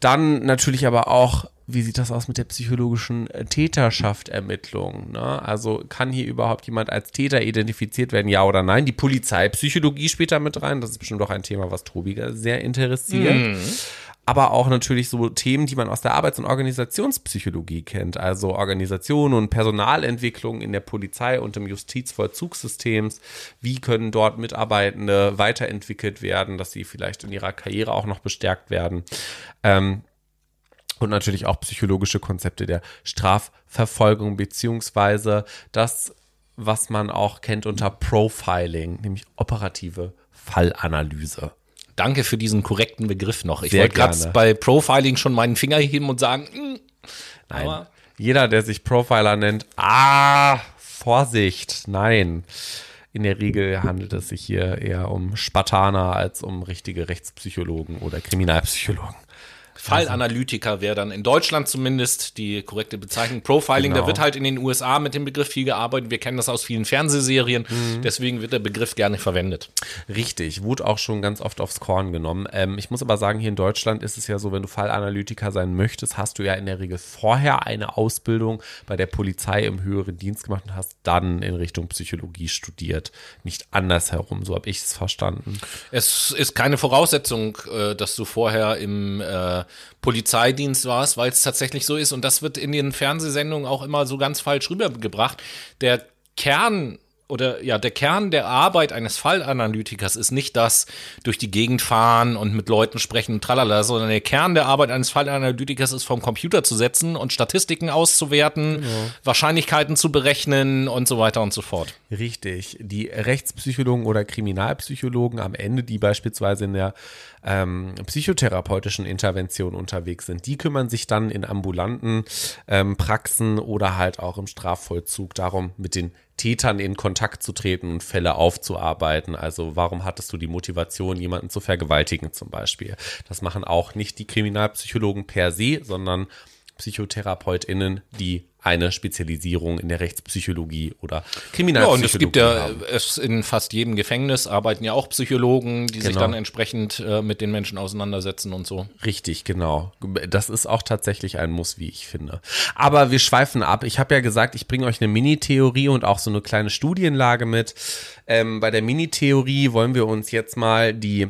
dann natürlich aber auch, wie sieht das aus mit der psychologischen äh, Täterschaft Ermittlung? Ne? Also kann hier überhaupt jemand als Täter identifiziert werden, ja oder nein? Die Polizeipsychologie spielt da mit rein. Das ist bestimmt auch ein Thema, was Tobi sehr interessiert. Aber auch natürlich so Themen, die man aus der Arbeits- und Organisationspsychologie kennt. Also Organisation und Personalentwicklung in der Polizei und im Justizvollzugssystems. Wie können dort Mitarbeitende weiterentwickelt werden, dass sie vielleicht in ihrer Karriere auch noch bestärkt werden. Ähm, und natürlich auch psychologische Konzepte der Strafverfolgung beziehungsweise das, was man auch kennt unter Profiling, nämlich operative Fallanalyse. Danke für diesen korrekten Begriff noch. Ich wollte gerade bei Profiling schon meinen Finger heben und sagen, mm, Nein. Aber- Jeder, der sich Profiler nennt, ah, Vorsicht, nein. In der Regel handelt es sich hier eher um Spartaner als um richtige Rechtspsychologen oder Kriminalpsychologen. Fallanalytiker wäre dann in Deutschland zumindest die korrekte Bezeichnung. Profiling, Genau. da wird halt in den USA mit dem Begriff viel gearbeitet. Wir kennen das aus vielen Fernsehserien. Mhm. Deswegen wird der Begriff gerne verwendet. Richtig, wurde auch schon ganz oft aufs Korn genommen. Ähm, ich muss aber sagen, hier in Deutschland ist es ja so, wenn du Fallanalytiker sein möchtest, hast du ja in der Regel vorher eine Ausbildung bei der Polizei im höheren Dienst gemacht und hast dann in Richtung Psychologie studiert. Nicht andersherum, so habe ich es verstanden. Es ist keine Voraussetzung, äh, dass du vorher im äh, Polizeidienst warst, weil es tatsächlich so ist. Und das wird in den Fernsehsendungen auch immer so ganz falsch rübergebracht. Der Kern oder ja, der Kern der Arbeit eines Fallanalytikers ist nicht das durch die Gegend fahren und mit Leuten sprechen und tralala, sondern der Kern der Arbeit eines Fallanalytikers ist vom Computer zu setzen und Statistiken auszuwerten, Wahrscheinlichkeiten zu berechnen und so weiter und so fort. Richtig. Die Rechtspsychologen oder Kriminalpsychologen am Ende, die beispielsweise in der ähm, psychotherapeutischen Intervention unterwegs sind, die kümmern sich dann in ambulanten ähm, Praxen oder halt auch im Strafvollzug darum, mit den Tätern in Kontakt zu treten und Fälle aufzuarbeiten. Also warum hattest du die Motivation, jemanden zu vergewaltigen zum Beispiel? Das machen auch nicht die Kriminalpsychologen per se, sondern PsychotherapeutInnen, die eine Spezialisierung in der Rechtspsychologie oder Ja, Kriminalpsychologie und es gibt ja haben. es in fast jedem Gefängnis arbeiten ja auch Psychologen, die sich Genau. dann entsprechend äh, mit den Menschen auseinandersetzen und so. Richtig, genau. Das ist auch tatsächlich ein Muss, wie ich finde. Aber wir schweifen ab. Ich habe ja gesagt, ich bringe euch eine Mini-Theorie und auch so eine kleine Studienlage mit. Ähm, bei der Mini-Theorie wollen wir uns jetzt mal die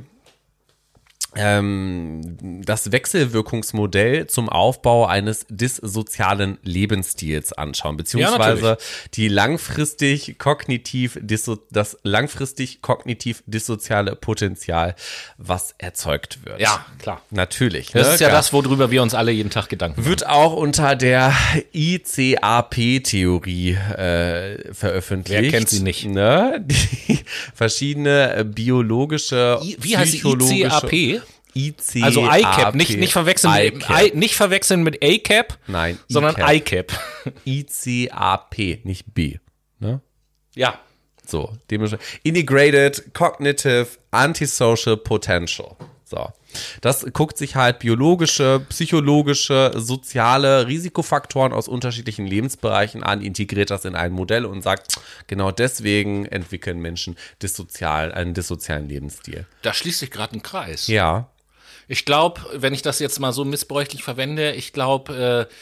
das Wechselwirkungsmodell zum Aufbau eines dissozialen Lebensstils anschauen, beziehungsweise natürlich. die langfristig kognitiv disso das langfristig kognitiv dissoziale Potenzial, was erzeugt wird. Ja, klar. Natürlich. Das ne? ist ja Klar. das, worüber wir uns alle jeden Tag Gedanken machen. Wird auch unter der ICAP-Theorie äh, veröffentlicht. Wer kennt sie nicht? Ne? <laughs> Die verschiedene biologische, I- wie heißt die ICAP? ICAP. Also ICAP, nicht, nicht, verwechseln mit, ICAP. I, nicht verwechseln mit ACAP, Nein, sondern ICAP. ICAP. <laughs> ICAP, nicht B. Ne? Ja, So, dementsprechend. Integrated Cognitive Antisocial Potential. So. Das guckt sich halt biologische, psychologische, soziale Risikofaktoren aus unterschiedlichen Lebensbereichen an, integriert das in ein Modell und sagt, genau deswegen entwickeln Menschen dissozial, einen dissozialen Lebensstil. da schließt sich gerade ein Kreis. Ja. Ich glaube, wenn ich das jetzt mal so missbräuchlich verwende, ich glaube, äh,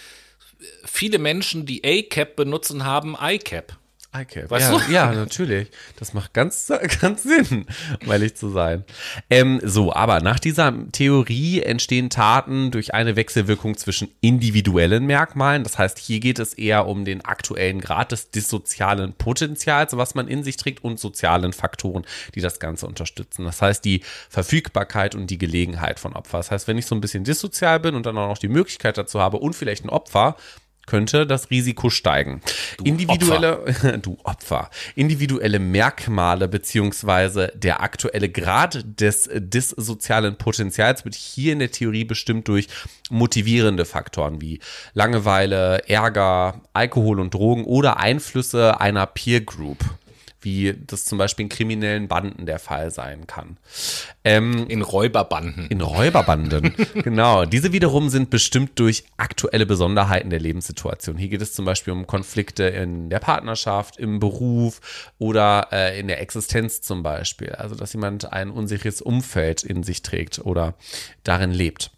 viele Menschen, die ACAP benutzen, haben ICAP. ICAP. Weißt ja, du? ja, natürlich. Das macht ganz, <laughs> ganz Sinn, um ehrlich zu sein. Ähm, so, aber nach dieser Theorie entstehen Taten durch eine Wechselwirkung zwischen individuellen Merkmalen. Das heißt, hier geht es eher um den aktuellen Grad des dissozialen Potenzials, was man in sich trägt, und sozialen Faktoren, die das Ganze unterstützen. Das heißt, die Verfügbarkeit und die Gelegenheit von Opfer. Das heißt, wenn ich so ein bisschen dissozial bin und dann auch noch die Möglichkeit dazu habe und vielleicht ein Opfer, könnte das Risiko steigen. individuelle, <laughs> du Opfer, individuelle Merkmale beziehungsweise der aktuelle Grad des dissozialen Potenzials wird hier in der Theorie bestimmt durch motivierende Faktoren wie Langeweile, Ärger, Alkohol und Drogen oder Einflüsse einer Peer Group wie das zum Beispiel in kriminellen Banden der Fall sein kann. Ähm, In Räuberbanden. in Räuberbanden. <laughs> genau. Diese wiederum sind bestimmt durch aktuelle Besonderheiten der Lebenssituation. Hier geht es zum Beispiel um Konflikte in der Partnerschaft, im Beruf oder äh, in der Existenz zum Beispiel. Also, dass jemand ein unsicheres Umfeld in sich trägt oder darin lebt.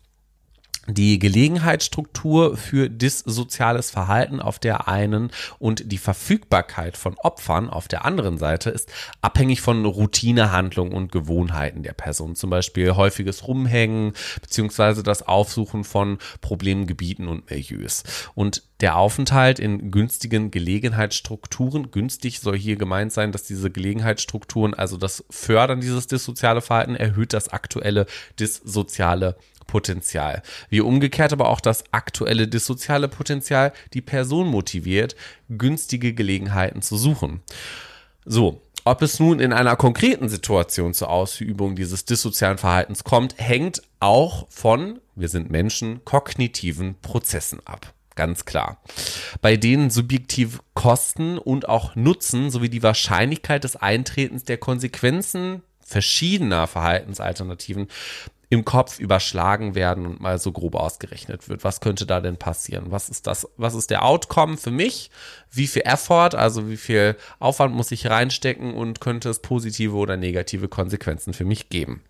Die Gelegenheitsstruktur für dissoziales Verhalten auf der einen und die Verfügbarkeit von Opfern auf der anderen Seite ist abhängig von Routinehandlungen und Gewohnheiten der Person. Zum Beispiel häufiges Rumhängen beziehungsweise das Aufsuchen von Problemgebieten und Milieus. Und der Aufenthalt in günstigen Gelegenheitsstrukturen, günstig soll hier gemeint sein, dass diese Gelegenheitsstrukturen, also das Fördern dieses dissoziale Verhalten, erhöht das aktuelle dissoziale Potenzial. Wie umgekehrt aber auch das aktuelle dissoziale Potenzial die Person motiviert, günstige Gelegenheiten zu suchen. So, ob es nun in einer konkreten Situation zur Ausübung dieses dissozialen Verhaltens kommt, hängt auch von, wir sind Menschen, kognitiven Prozessen ab. Ganz klar. Bei denen subjektiv Kosten und auch Nutzen sowie die Wahrscheinlichkeit des Eintretens der Konsequenzen verschiedener Verhaltensalternativen im Kopf überschlagen werden und mal so grob ausgerechnet wird. Was könnte da denn passieren? Was ist das? Was ist der Outcome für mich? Wie viel Effort, also wie viel Aufwand muss ich reinstecken und könnte es positive oder negative Konsequenzen für mich geben?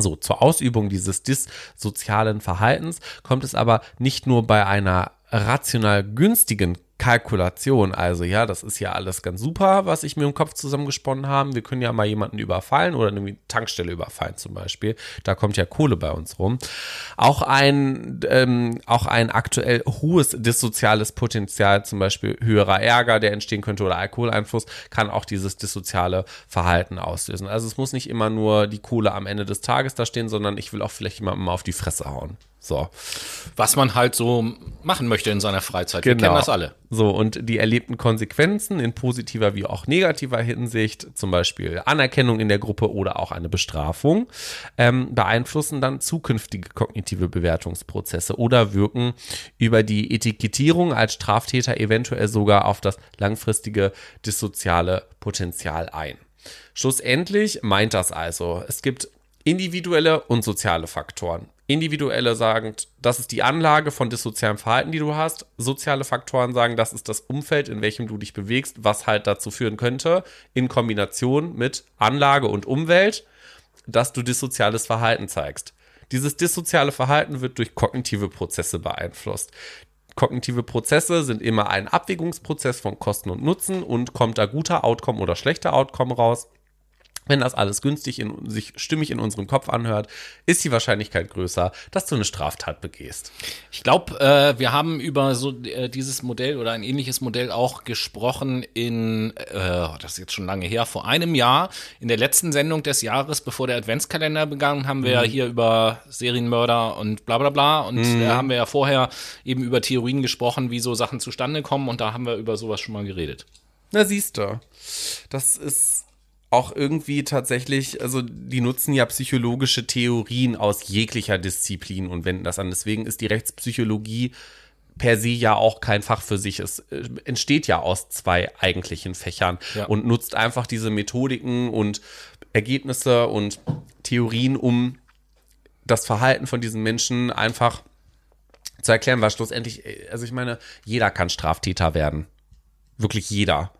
So, zur Ausübung dieses dissozialen Verhaltens kommt es aber nicht nur bei einer rational günstigen Kalkulation, also ja, das ist ja alles ganz super, was ich mir im Kopf zusammengesponnen habe. Wir können ja mal jemanden überfallen oder eine Tankstelle überfallen zum Beispiel. Da kommt ja Kohle bei uns rum. Auch ein, ähm, auch ein aktuell hohes dissoziales Potenzial, zum Beispiel höherer Ärger, der entstehen könnte oder Alkoholeinfluss, kann auch dieses dissoziale Verhalten auslösen. Also es muss nicht immer nur die Kohle am Ende des Tages da stehen, sondern ich will auch vielleicht jemandem mal auf die Fresse hauen. So. Was man halt so machen möchte in seiner Freizeit. Wir Genau. kennen das alle. So, und die erlebten Konsequenzen in positiver wie auch negativer Hinsicht, zum Beispiel Anerkennung in der Gruppe oder auch eine Bestrafung, ähm, beeinflussen dann zukünftige kognitive Bewertungsprozesse oder wirken über die Etikettierung als Straftäter eventuell sogar auf das langfristige dissoziale Potenzial ein. Schlussendlich meint das also, es gibt individuelle und soziale Faktoren. Individuelle sagen, das ist die Anlage von dissozialem Verhalten, die du hast. Soziale Faktoren sagen, das ist das Umfeld, in welchem du dich bewegst, was halt dazu führen könnte, in Kombination mit Anlage und Umwelt, dass du dissoziales Verhalten zeigst. Dieses dissoziale Verhalten wird durch kognitive Prozesse beeinflusst. Kognitive Prozesse sind immer ein Abwägungsprozess von Kosten und Nutzen und kommt da guter Outcome oder schlechter Outcome raus wenn das alles günstig in, sich stimmig in unserem Kopf anhört, ist die Wahrscheinlichkeit größer, dass du eine Straftat begehst. Ich glaube, äh, wir haben über so äh, dieses Modell oder ein ähnliches Modell auch gesprochen in, äh, das ist jetzt schon lange her, vor einem Jahr, in der letzten Sendung des Jahres, bevor der Adventskalender begann, haben wir mhm. ja hier über Serienmörder und bla bla bla und mhm. da haben wir ja vorher eben über Theorien gesprochen, wie so Sachen zustande kommen und da haben wir über sowas schon mal geredet. Na siehst du, das ist auch irgendwie tatsächlich, also die nutzen ja psychologische Theorien aus jeglicher Disziplin und wenden das an. Deswegen ist die Rechtspsychologie per se ja auch kein Fach für sich. Es äh, entsteht ja aus zwei eigentlichen Fächern ja. und nutzt einfach diese Methodiken und Ergebnisse und Theorien, um das Verhalten von diesen Menschen einfach zu erklären, weil schlussendlich, äh, also ich meine, jeder kann Straftäter werden. Wirklich jeder.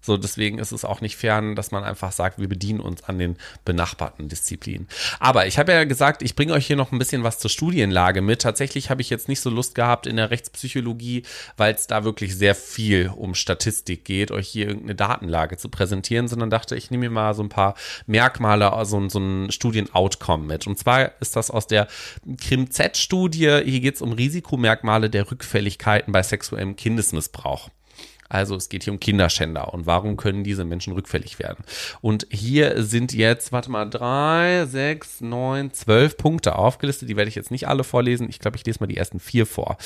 So, deswegen ist es auch nicht fern, dass man einfach sagt, wir bedienen uns an den benachbarten Disziplinen. Aber ich habe ja gesagt, ich bringe euch hier noch ein bisschen was zur Studienlage mit. Tatsächlich habe ich jetzt nicht so Lust gehabt in der Rechtspsychologie, weil es da wirklich sehr viel um Statistik geht, euch hier irgendeine Datenlage zu präsentieren, sondern dachte, ich nehme mir mal so ein paar Merkmale, also so ein Studien-Outcome mit. Und zwar ist das aus der Krim-Z-Studie. Hier geht es um Risikomerkmale der Rückfälligkeiten bei sexuellem Kindesmissbrauch. Also es geht hier um Kinderschänder und warum können diese Menschen rückfällig werden. Und hier sind jetzt, warte mal, drei, sechs, neun, zwölf Punkte aufgelistet. Die werde ich jetzt nicht alle vorlesen. Ich glaube, ich lese mal die ersten vier vor.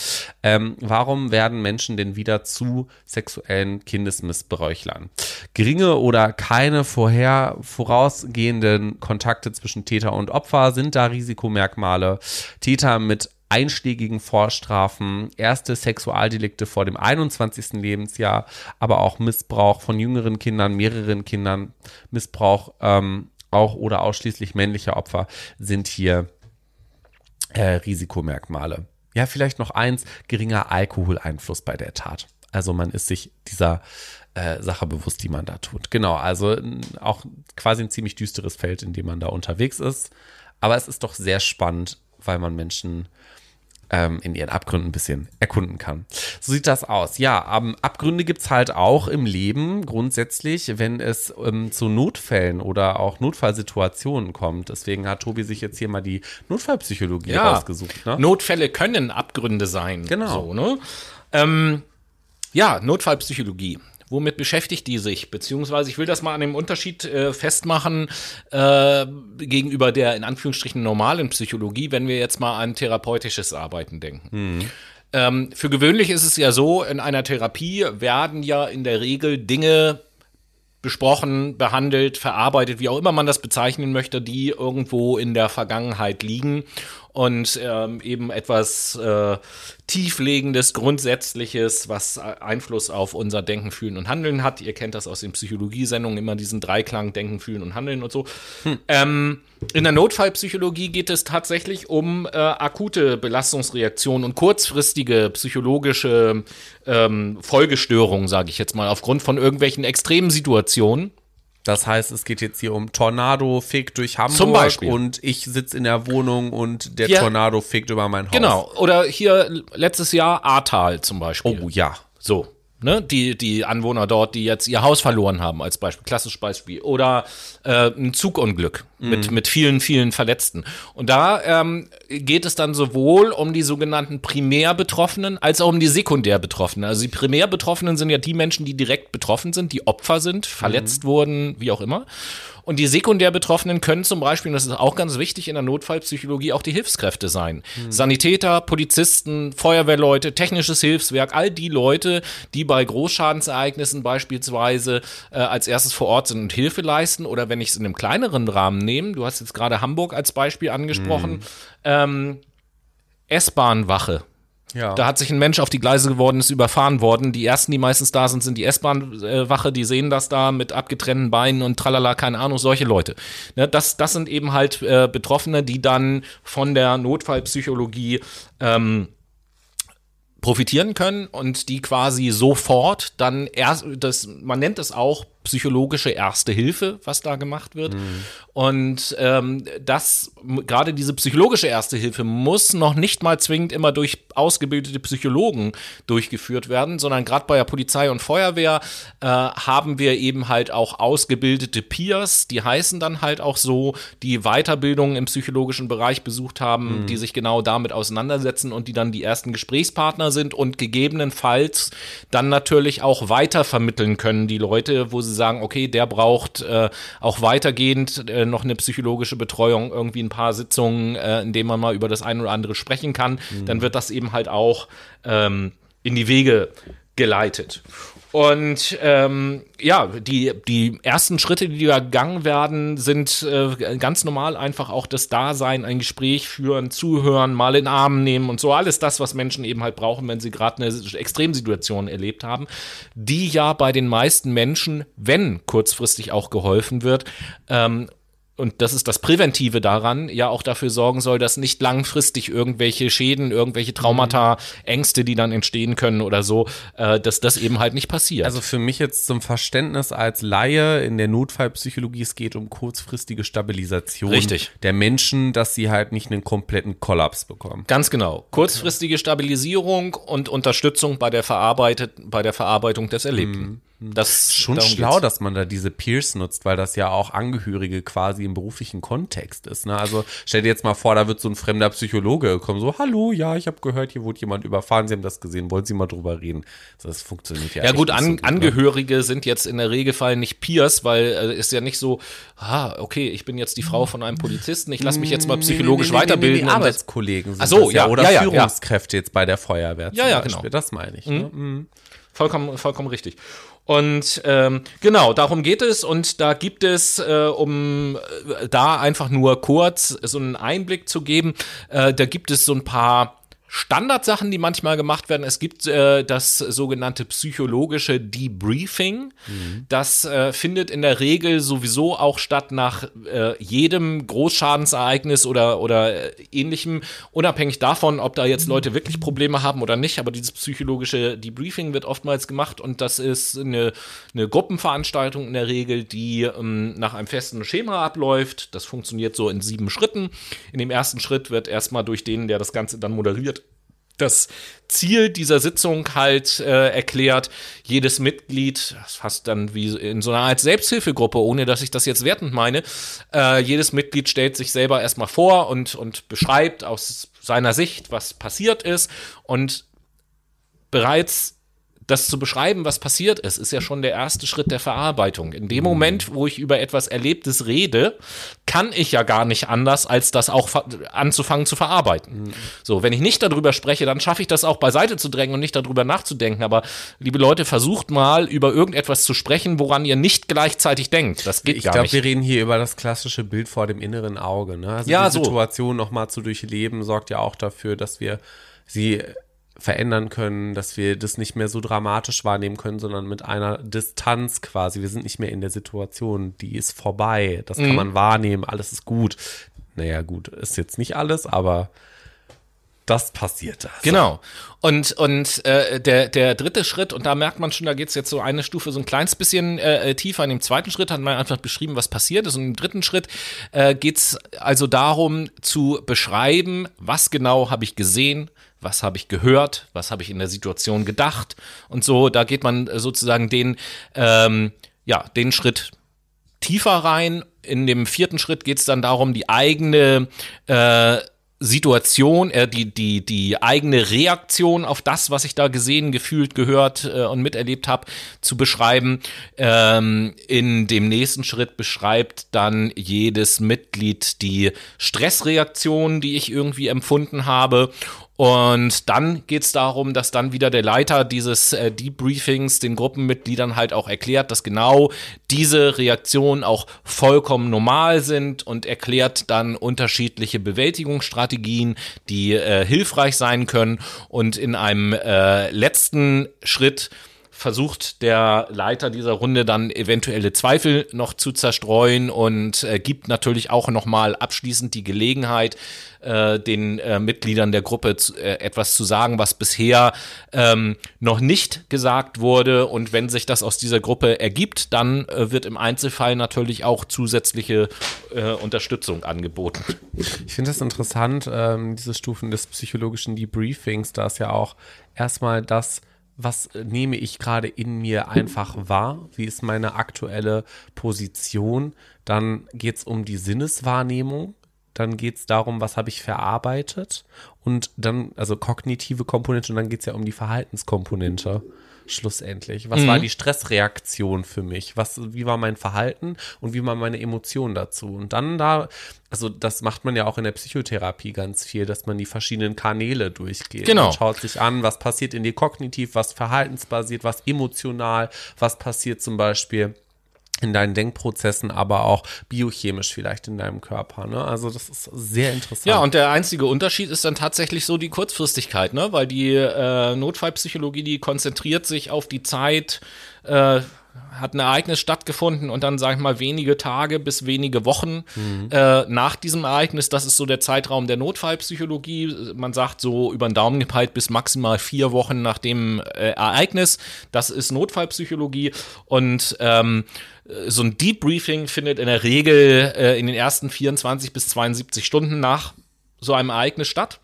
Ähm, warum werden Menschen denn wieder zu sexuellen Kindesmissbräuchlern? Geringe oder keine vorher vorausgehenden Kontakte zwischen Täter und Opfer sind da Risikomerkmale. Täter mit einschlägigen Vorstrafen, erste Sexualdelikte vor dem 21. Lebensjahr, aber auch Missbrauch von jüngeren Kindern, mehreren Kindern, Missbrauch ähm, auch oder ausschließlich männlicher Opfer sind hier äh, Risikomerkmale. Ja, vielleicht noch eins, geringer Alkoholeinfluss bei der Tat. Also man ist sich dieser äh, Sache bewusst, die man da tut. Genau, also auch quasi ein ziemlich düsteres Feld, in dem man da unterwegs ist. Aber es ist doch sehr spannend, weil man Menschen ähm, in ihren Abgründen ein bisschen erkunden kann. So sieht das aus. Ja, ähm, Abgründe gibt es halt auch im Leben grundsätzlich, wenn es ähm, zu Notfällen oder auch Notfallsituationen kommt. Deswegen hat Tobi sich jetzt hier mal die Notfallpsychologie ja, rausgesucht. Ne? Notfälle können Abgründe sein. Genau. So, ne? Ähm, ja, Notfallpsychologie. Womit beschäftigt die sich? Beziehungsweise ich will das mal an dem Unterschied äh, festmachen äh, gegenüber der in Anführungsstrichen normalen Psychologie, wenn wir jetzt mal an therapeutisches Arbeiten denken. Mhm. Ähm, für gewöhnlich ist es ja so, in einer Therapie werden ja in der Regel Dinge besprochen, behandelt, verarbeitet, wie auch immer man das bezeichnen möchte, die irgendwo in der Vergangenheit liegen und ähm, eben etwas äh, tieflegendes, grundsätzliches, was Einfluss auf unser Denken, Fühlen und Handeln hat. Ihr kennt das aus den Psychologiesendungen, immer diesen Dreiklang Denken, Fühlen und Handeln und so. Hm. Ähm, in der Notfallpsychologie geht es tatsächlich um äh, akute Belastungsreaktionen und kurzfristige psychologische ähm, Folgestörungen, sage ich jetzt mal, aufgrund von irgendwelchen extremen Situationen. Das heißt, es geht jetzt hier um Tornado fegt durch Hamburg Zum Beispiel. und ich sitze in der Wohnung und der ja. Tornado fegt über mein Haus. Genau. Oder hier letztes Jahr Ahrtal zum Beispiel. Oh ja. So ne, die, die Anwohner dort, die jetzt ihr Haus verloren haben, als Beispiel, klassisches Beispiel. Oder äh, ein Zugunglück mhm. mit, mit vielen, vielen Verletzten. Und da ähm, geht es dann sowohl um die sogenannten Primärbetroffenen als auch um die Sekundärbetroffenen. Also die Primärbetroffenen sind ja die Menschen, die direkt betroffen sind, die Opfer sind, verletzt mhm. wurden, wie auch immer. Und die sekundär Betroffenen können zum Beispiel, und das ist auch ganz wichtig in der Notfallpsychologie, auch die Hilfskräfte sein. Mhm. Sanitäter, Polizisten, Feuerwehrleute, technisches Hilfswerk, all die Leute, die bei Großschadensereignissen beispielsweise äh, als erstes vor Ort sind und Hilfe leisten. Oder wenn ich es in einem kleineren Rahmen nehme, du hast jetzt gerade Hamburg als Beispiel angesprochen, mhm. ähm, S-Bahn-Wache Ja. Da hat sich ein Mensch auf die Gleise geworden, ist überfahren worden. Die ersten, die meistens da sind, sind die S-Bahn-Wache, die sehen das da mit abgetrennten Beinen und tralala, keine Ahnung, solche Leute. Ne, das, das sind eben halt äh, Betroffene, die dann von der Notfallpsychologie ähm, profitieren können und die quasi sofort dann erst, das, man nennt es auch psychologische Erste Hilfe, was da gemacht wird. Mhm. Und ähm, das, gerade diese psychologische Erste Hilfe muss noch nicht mal zwingend immer durch ausgebildete Psychologen durchgeführt werden, sondern gerade bei der Polizei und Feuerwehr äh, haben wir eben halt auch ausgebildete Peers, die heißen dann halt auch so, die Weiterbildungen im psychologischen Bereich besucht haben, mhm. die sich genau damit auseinandersetzen und die dann die ersten Gesprächspartner sind und gegebenenfalls dann natürlich auch weitervermitteln können, die Leute, wo sie sie sagen, okay, der braucht äh, auch weitergehend äh, noch eine psychologische Betreuung, irgendwie ein paar Sitzungen, äh, in denen man mal über das eine oder andere sprechen kann, mhm. dann wird das eben halt auch ähm, in die Wege geleitet. Und ähm, ja, die, die ersten Schritte, die da gegangen werden, sind äh, ganz normal einfach auch das Dasein, ein Gespräch führen, zuhören, mal in den Arm nehmen und so. Alles das, was Menschen eben halt brauchen, wenn sie gerade eine Extremsituation erlebt haben, die ja bei den meisten Menschen, wenn kurzfristig auch geholfen wird, ähm, und das ist das Präventive daran, ja auch dafür sorgen soll, dass nicht langfristig irgendwelche Schäden, irgendwelche Traumata, Ängste, die dann entstehen können oder so, äh, dass das eben halt nicht passiert. Also für mich jetzt zum Verständnis als Laie in der Notfallpsychologie, es geht um kurzfristige Stabilisation Richtig. der Menschen, dass sie halt nicht einen kompletten Kollaps bekommen. Ganz genau. Kurzfristige Stabilisierung und Unterstützung bei der, Verarbeitet, bei der Verarbeitung des Erlebten. Mhm. Das ist schon schlau, geht's. dass man da diese Peers nutzt, weil das ja auch Angehörige quasi im beruflichen Kontext ist. Ne? Also stell dir jetzt mal vor, da wird so ein fremder Psychologe kommen, so, hallo, ja, ich habe gehört, hier wurde jemand überfahren, Sie haben das gesehen, wollen Sie mal drüber reden? Das funktioniert ja Ja gut, an, so gut, ne? Angehörige ne? sind jetzt in der Regelfall nicht Peers, weil äh, ist ja nicht so, ah, okay, ich bin jetzt die Frau von einem Polizisten, ich lasse mich jetzt mal psychologisch nee, nee, nee, weiterbilden. Arbeitskollegen sind Ach so, ja, ja, oder ja, Führungskräfte ja. jetzt bei der Feuerwehr. Ja, ja, Beispiel. genau. Das meine ich. Mhm. Ne? Mhm. Vollkommen, vollkommen richtig. Und ähm, genau, darum geht es. Und da gibt es, äh, um äh, da einfach nur kurz so einen Einblick zu geben, äh, da gibt es so ein paar Standardsachen, die manchmal gemacht werden. Es gibt äh, das sogenannte psychologische Debriefing. Mhm. Das äh, findet in der Regel sowieso auch statt nach äh, jedem Großschadensereignis oder, oder äh, ähnlichem, unabhängig davon, ob da jetzt Leute wirklich Probleme haben oder nicht. Aber dieses psychologische Debriefing wird oftmals gemacht und das ist eine, eine Gruppenveranstaltung in der Regel, die ähm, nach einem festen Schema abläuft. Das funktioniert so in sieben Schritten. In dem ersten Schritt wird erstmal durch den, der das Ganze dann moderiert, das Ziel dieser Sitzung halt äh, erklärt. Jedes Mitglied, fast dann wie in so einer Art Selbsthilfegruppe, ohne dass ich das jetzt wertend meine, äh, jedes Mitglied stellt sich selber erstmal vor und, und beschreibt aus seiner Sicht, was passiert ist. Und bereits das zu beschreiben, was passiert ist, ist ja schon der erste Schritt der Verarbeitung. In dem Moment, wo ich über etwas Erlebtes rede, kann ich ja gar nicht anders, als das auch anzufangen zu verarbeiten. Mhm. So, wenn ich nicht darüber spreche, dann schaffe ich das auch beiseite zu drängen und nicht darüber nachzudenken. Aber liebe Leute, versucht mal über irgendetwas zu sprechen, woran ihr nicht gleichzeitig denkt. Das geht ich gar glaub, nicht. Ich glaube, wir reden hier über das klassische Bild vor dem inneren Auge. Ne? Also ja, die Situation so. nochmal zu durchleben, sorgt ja auch dafür, dass wir sie verändern können, dass wir das nicht mehr so dramatisch wahrnehmen können, sondern mit einer Distanz quasi. Wir sind nicht mehr in der Situation, die ist vorbei. Das kann mhm. man wahrnehmen, alles ist gut. Naja, gut, ist jetzt nicht alles, aber das passiert. Also. Genau. Und, und äh, der, der dritte Schritt, und da merkt man schon, da geht es jetzt so eine Stufe so ein kleines bisschen äh, äh, tiefer. In dem zweiten Schritt hat man einfach beschrieben, was passiert ist. Und im dritten Schritt äh, geht es also darum zu beschreiben, was genau habe ich gesehen, was habe ich gehört, was habe ich in der Situation gedacht und so. Da geht man sozusagen den, ähm, ja, den Schritt tiefer rein. In dem vierten Schritt geht es dann darum, die eigene äh, Situation, äh, die, die, die eigene Reaktion auf das, was ich da gesehen, gefühlt, gehört äh, und miterlebt habe, zu beschreiben. Ähm, in dem nächsten Schritt beschreibt dann jedes Mitglied die Stressreaktion, die ich irgendwie empfunden habe Und dann geht es darum, dass dann wieder der Leiter dieses äh, Debriefings den Gruppenmitgliedern halt auch erklärt, dass genau diese Reaktionen auch vollkommen normal sind und erklärt dann unterschiedliche Bewältigungsstrategien, die äh, hilfreich sein können. Und in einem äh, letzten Schritt versucht der Leiter dieser Runde dann eventuelle Zweifel noch zu zerstreuen und äh, gibt natürlich auch nochmal abschließend die Gelegenheit, äh, den äh, Mitgliedern der Gruppe zu, äh, etwas zu sagen, was bisher ähm, noch nicht gesagt wurde. Und wenn sich das aus dieser Gruppe ergibt, dann äh, wird im Einzelfall natürlich auch zusätzliche äh, Unterstützung angeboten. Ich finde das interessant, ähm, diese Stufen des psychologischen Debriefings, da ist ja auch erstmal das was nehme ich gerade in mir einfach wahr? Wie ist meine aktuelle Position? Dann geht es um die Sinneswahrnehmung. Dann geht es darum, was habe ich verarbeitet. Und dann, also kognitive Komponente, und dann geht es ja um die Verhaltenskomponente schlussendlich? Was mhm. war die Stressreaktion für mich? Was, wie war mein Verhalten und wie war meine Emotion dazu? Und dann da, also das macht man ja auch in der Psychotherapie ganz viel, dass man die verschiedenen Kanäle durchgeht. Genau. Man schaut sich an, was passiert in dir kognitiv, was verhaltensbasiert, was emotional, was passiert zum Beispiel in deinen Denkprozessen, aber auch biochemisch vielleicht in deinem Körper. Ne? Also das ist sehr interessant. Ja, und der einzige Unterschied ist dann tatsächlich so die Kurzfristigkeit, ne? weil die äh, Notfallpsychologie, die konzentriert sich auf die Zeit, äh, hat ein Ereignis stattgefunden und dann, sag ich mal, wenige Tage bis wenige Wochen mhm. äh, nach diesem Ereignis, das ist so der Zeitraum der Notfallpsychologie. Man sagt so über den Daumen gepeilt bis maximal vier Wochen nach dem äh, Ereignis. Das ist Notfallpsychologie und ähm, so ein Debriefing findet in der Regel äh, in den ersten 24 bis 72 Stunden nach so einem Ereignis statt.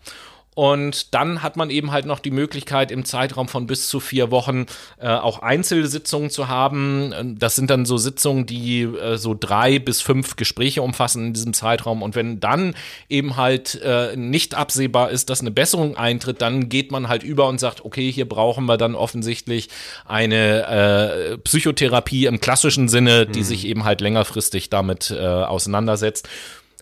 Und dann hat man eben halt noch die Möglichkeit, im Zeitraum von bis zu vier Wochen äh, auch Einzelsitzungen zu haben. Das sind dann so Sitzungen, die äh, so drei bis fünf Gespräche umfassen in diesem Zeitraum. Und wenn dann eben halt äh, nicht absehbar ist, dass eine Besserung eintritt, dann geht man halt über und sagt, okay, hier brauchen wir dann offensichtlich eine äh, Psychotherapie im klassischen Sinne, die mhm. sich eben halt längerfristig damit äh, auseinandersetzt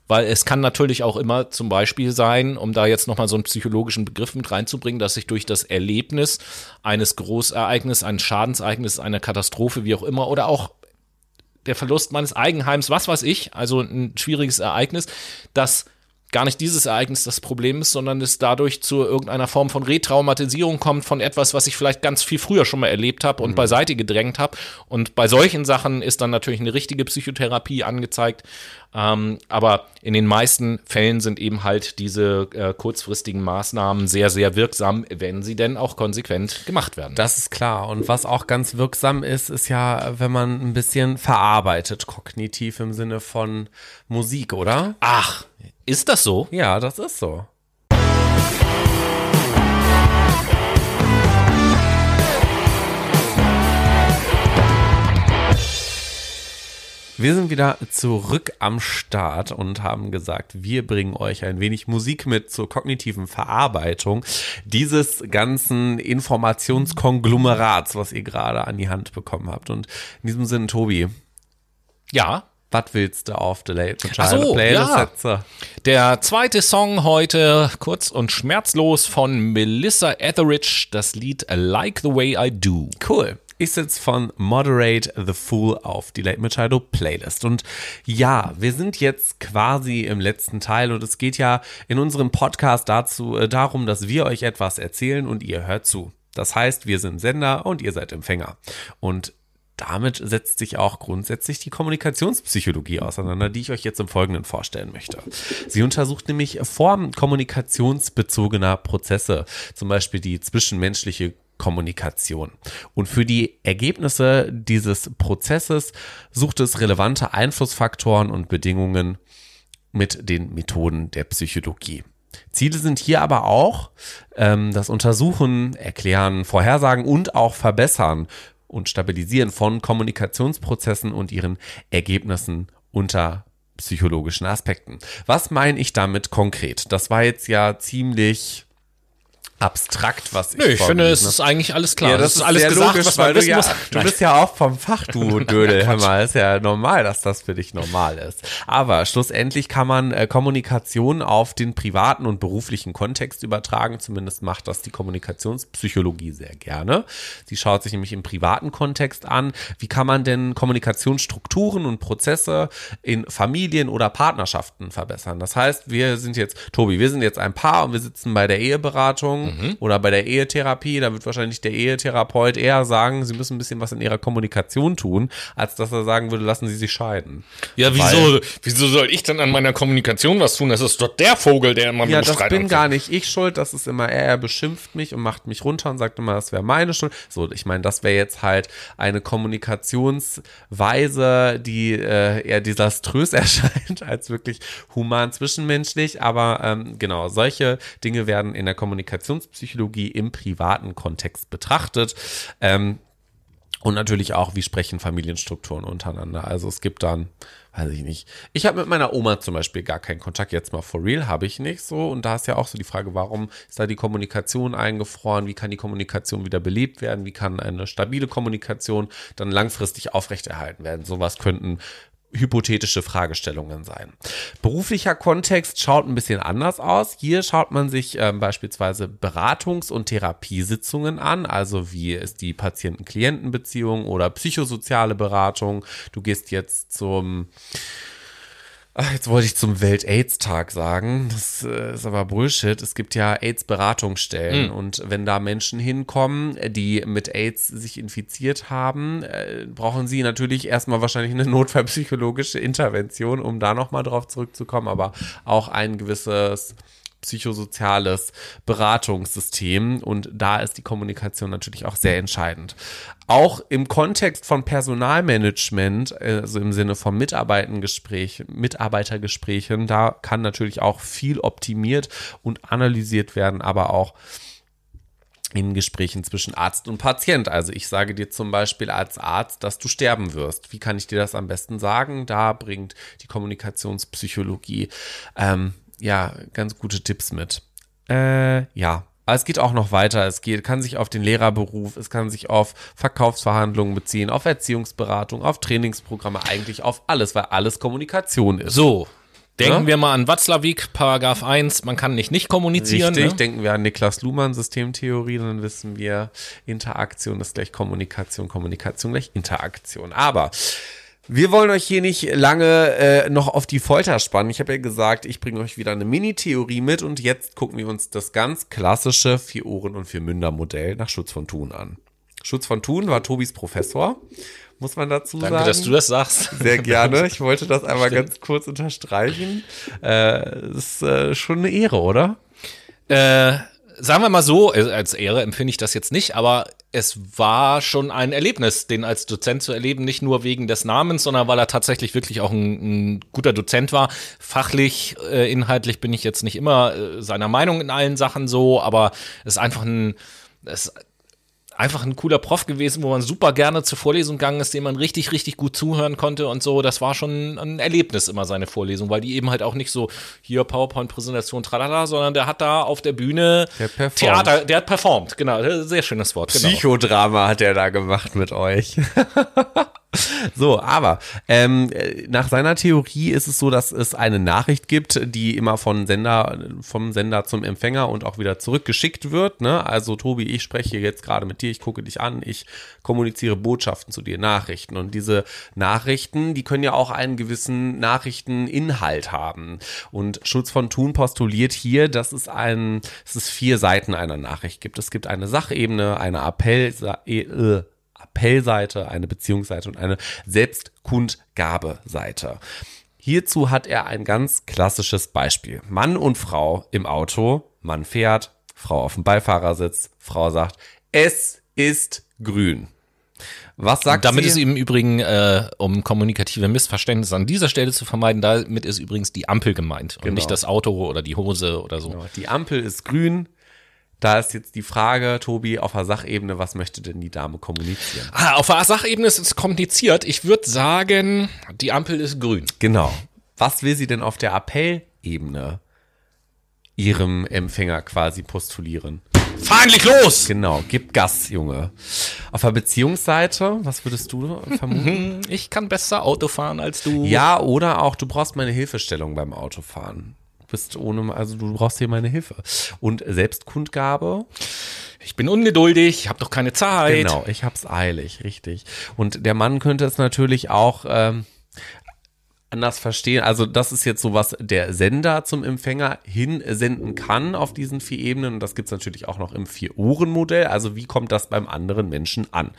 weil es kann natürlich auch immer zum Beispiel sein, um da jetzt nochmal so einen psychologischen Begriff mit reinzubringen, dass sich durch das Erlebnis eines Großereignisses, eines Schadensereignisses, einer Katastrophe, wie auch immer, oder auch der Verlust meines Eigenheims, was weiß ich, also ein schwieriges Ereignis, dass gar nicht dieses Ereignis das Problem ist, sondern es dadurch zu irgendeiner Form von Retraumatisierung kommt von etwas, was ich vielleicht ganz viel früher schon mal erlebt habe und mhm. beiseite gedrängt habe. Und bei solchen Sachen ist dann natürlich eine richtige Psychotherapie angezeigt. Ähm, aber in den meisten Fällen sind eben halt diese äh, kurzfristigen Maßnahmen sehr, sehr wirksam, wenn sie denn auch konsequent gemacht werden. Das ist klar. Und was auch ganz wirksam ist, ist ja, wenn man ein bisschen verarbeitet, kognitiv im Sinne von Musik, oder? Ach, ist das so? Ja, das ist so. Wir sind wieder zurück am Start und haben gesagt, wir bringen euch ein wenig Musik mit zur kognitiven Verarbeitung dieses ganzen Informationskonglomerats, was ihr gerade an die Hand bekommen habt. Und in diesem Sinne, Tobi. Ja was willst du auf der Late Child so, Playlist ja. Der zweite Song heute, kurz und schmerzlos von Melissa Etheridge, das Lied Like the Way I Do. Cool ist jetzt von Moderate the Fool auf die Late Machado Playlist. Und ja, wir sind jetzt quasi im letzten Teil und es geht ja in unserem Podcast dazu, äh, darum, dass wir euch etwas erzählen und ihr hört zu. Das heißt, wir sind Sender und ihr seid Empfänger. Und damit setzt sich auch grundsätzlich die Kommunikationspsychologie auseinander, die ich euch jetzt im Folgenden vorstellen möchte. Sie untersucht nämlich Formen kommunikationsbezogener Prozesse, zum Beispiel die zwischenmenschliche Kommunikation. Und für die Ergebnisse dieses Prozesses sucht es relevante Einflussfaktoren und Bedingungen mit den Methoden der Psychologie. Ziele sind hier aber auch ähm, das Untersuchen, Erklären, Vorhersagen und auch Verbessern und Stabilisieren von Kommunikationsprozessen und ihren Ergebnissen unter psychologischen Aspekten. Was meine ich damit konkret? Das war jetzt ja ziemlich abstrakt, was ich Nö, ich finde, es vorgelesen ist eigentlich alles klar. Ja, das, ist alles sehr gesagt, logisch, was man weil du wissen ja, muss. <laughs> du bist ja auch vom Fach, du Dödel. Hör <laughs> mal, ist ja normal, dass das für dich normal ist. Aber schlussendlich kann man äh, Kommunikation auf den privaten und beruflichen Kontext übertragen. Zumindest macht das die Kommunikationspsychologie sehr gerne. Sie schaut sich nämlich im privaten Kontext an. Wie kann man denn Kommunikationsstrukturen und Prozesse in Familien oder Partnerschaften verbessern? Das heißt, wir sind jetzt, Tobi, wir sind jetzt ein Paar und wir sitzen bei der Eheberatung oder bei der Ehetherapie. Da wird wahrscheinlich der Ehetherapeut eher sagen, sie müssen ein bisschen was in ihrer Kommunikation tun, als dass er sagen würde, lassen sie sich scheiden. Ja, wieso, wieso soll ich denn an meiner Kommunikation was tun? Das ist doch der Vogel, der immer Ja, mit das Streit bin anfängt. gar nicht ich schuld, das ist immer er, er beschimpft mich und macht mich runter und sagt immer, das wäre meine Schuld. So, ich meine, das wäre jetzt halt eine Kommunikationsweise, die äh, eher desaströs <laughs> erscheint als wirklich human zwischenmenschlich, aber ähm, genau, solche Dinge werden in der Kommunikationspsychologie im privaten Kontext betrachtet. Ähm, und natürlich auch, wie sprechen Familienstrukturen untereinander. Also es gibt dann, weiß ich nicht. Ich habe mit meiner Oma zum Beispiel gar keinen Kontakt. Jetzt mal for real habe ich nicht so. Und da ist ja auch so die Frage, warum ist da die Kommunikation eingefroren? Wie kann die Kommunikation wieder belebt werden? Wie kann eine stabile Kommunikation dann langfristig aufrechterhalten werden? Sowas könnten hypothetische Fragestellungen sein. Beruflicher Kontext schaut ein bisschen anders aus. Hier schaut man sich ähm, beispielsweise Beratungs- und Therapiesitzungen an, also wie ist die Patienten-Klienten-Beziehung oder psychosoziale Beratung. Du gehst jetzt zum Ach, jetzt wollte ich zum Welt-Aids-Tag sagen. Das äh, ist aber Bullshit. Es gibt ja AIDS-Beratungsstellen. Und wenn da Menschen hinkommen, die mit AIDS sich infiziert haben, äh, brauchen sie natürlich erstmal wahrscheinlich eine notfallpsychologische Intervention, um da nochmal drauf zurückzukommen, aber auch ein gewisses psychosoziales Beratungssystem und da ist die Kommunikation natürlich auch sehr entscheidend. Auch im Kontext von Personalmanagement, also im Sinne von Mitarbeitergespräch, Mitarbeitergesprächen, da kann natürlich auch viel optimiert und analysiert werden, aber auch in Gesprächen zwischen Arzt und Patient. Also ich sage dir zum Beispiel als Arzt, dass du sterben wirst. Wie kann ich dir das am besten sagen? Da bringt die Kommunikationspsychologie ähm, ja ganz gute Tipps mit. Äh, ja. Aber es geht auch noch weiter. Es geht, kann sich auf den Lehrerberuf, es kann sich auf Verkaufsverhandlungen beziehen, auf Erziehungsberatung, auf Trainingsprogramme, eigentlich auf alles, weil alles Kommunikation ist. So, denken Ja? wir mal an Watzlawick, Paragraph 1, man kann nicht nicht kommunizieren. Richtig, ne? denken wir an Niklas Luhmann, Systemtheorie, dann wissen wir, Interaktion ist gleich Kommunikation, Kommunikation gleich Interaktion. Aber wir wollen euch hier nicht lange äh, noch auf die Folter spannen. Ich habe ja gesagt, ich bringe euch wieder eine Mini-Theorie mit und jetzt gucken wir uns das ganz klassische Vier-Ohren- und Vier-Münder-Modell nach Schutz von Thun an. Schutz von Thun war Tobis Professor, muss man dazu Danke, sagen. dass du das sagst. Sehr gerne. Ich wollte das einmal ganz kurz unterstreichen. Äh, ist äh, schon eine Ehre, oder? Äh, sagen wir mal so, äh, als Ehre empfinde ich das jetzt nicht, aber es war schon ein Erlebnis, den als Dozent zu erleben, nicht nur wegen des Namens, sondern weil er tatsächlich wirklich auch ein, ein guter Dozent war. Fachlich, äh, inhaltlich bin ich jetzt nicht immer äh, seiner Meinung in allen Sachen so, aber es ist einfach ein, es einfach ein cooler Prof gewesen, wo man super gerne zur Vorlesung gegangen ist, dem man richtig, richtig gut zuhören konnte und so. Das war schon ein Erlebnis immer seine Vorlesung, weil die eben halt auch nicht so hier PowerPoint-Präsentation, tralala, sondern der hat da auf der Bühne Der. Theater, der hat performt, genau, sehr schönes Wort, genau. Psychodrama hat er da gemacht mit euch. <laughs> <laughs> So, aber ähm, äh, nach seiner Theorie ist es so, dass es eine Nachricht gibt, die immer von Sender, vom Sender zum Empfänger und auch wieder zurückgeschickt wird. Ne? Also Tobi, ich spreche jetzt gerade mit dir, ich gucke dich an, ich kommuniziere Botschaften zu dir, Nachrichten. Und diese Nachrichten, die können ja auch einen gewissen Nachrichteninhalt haben. Und Schutz von Thun postuliert hier, dass es ein, dass es vier Seiten einer Nachricht gibt. Es gibt eine Sachebene, eine Appell, äh, Appellseite, eine Beziehungsseite und eine Selbstkundgabeseite. Hierzu hat er ein ganz klassisches Beispiel. Mann und Frau im Auto, Mann fährt, Frau auf dem Beifahrersitz, Frau sagt, es ist grün. Was sagt Damit sie? ist im Übrigen, äh, um kommunikative Missverständnisse an dieser Stelle zu vermeiden, damit ist übrigens die Ampel gemeint und Genau. nicht das Auto oder die Hose oder so. Die Ampel ist grün. Da ist jetzt die Frage, Tobi, auf der Sachebene, was möchte denn die Dame kommunizieren? Ah, auf der Sachebene ist es kompliziert. Ich würde sagen, die Ampel ist grün. Genau. Was will sie denn auf der Appellebene ihrem Empfänger quasi postulieren? Fahr endlich los! Genau, gib Gas, Junge. Auf der Beziehungsseite, was würdest du vermuten? <laughs> Ich kann besser Auto fahren als du. ja, oder auch, du brauchst meine Hilfestellung beim Autofahren. Du bist ohne, also du brauchst hier meine Hilfe. Und Selbstkundgabe, Ich bin ungeduldig, ich habe doch keine Zeit. Genau, ich hab's eilig, richtig. Und der Mann könnte es natürlich auch ähm, anders verstehen. Also das ist jetzt so, was der Sender zum Empfänger hinsenden kann auf diesen vier Ebenen. Und das gibt's natürlich auch noch im Vier-Ohren-Modell. Also wie kommt das beim anderen Menschen an?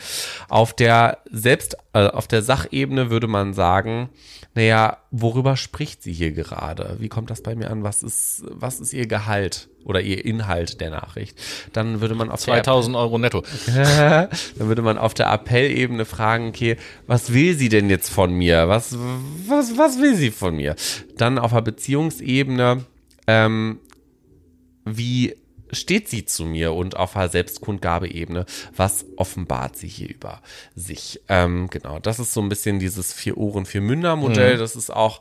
Auf der Selbst, äh, auf der Sachebene würde man sagen, naja, worüber spricht sie hier gerade? Wie kommt das bei mir an? Was ist, was ist ihr Gehalt oder ihr Inhalt der Nachricht? Dann würde man auf der 2000 Euro netto. <laughs> dann würde man auf der Appellebene fragen, okay, was will sie denn jetzt von mir? Was, was, was will sie von mir? Dann auf der Beziehungsebene, ähm, wie steht sie zu mir und auf der Selbstkundgabeebene, was offenbart sie hier über sich? Ähm, genau, das ist so ein bisschen dieses vier Ohren, vier Münder Modell. Das ist auch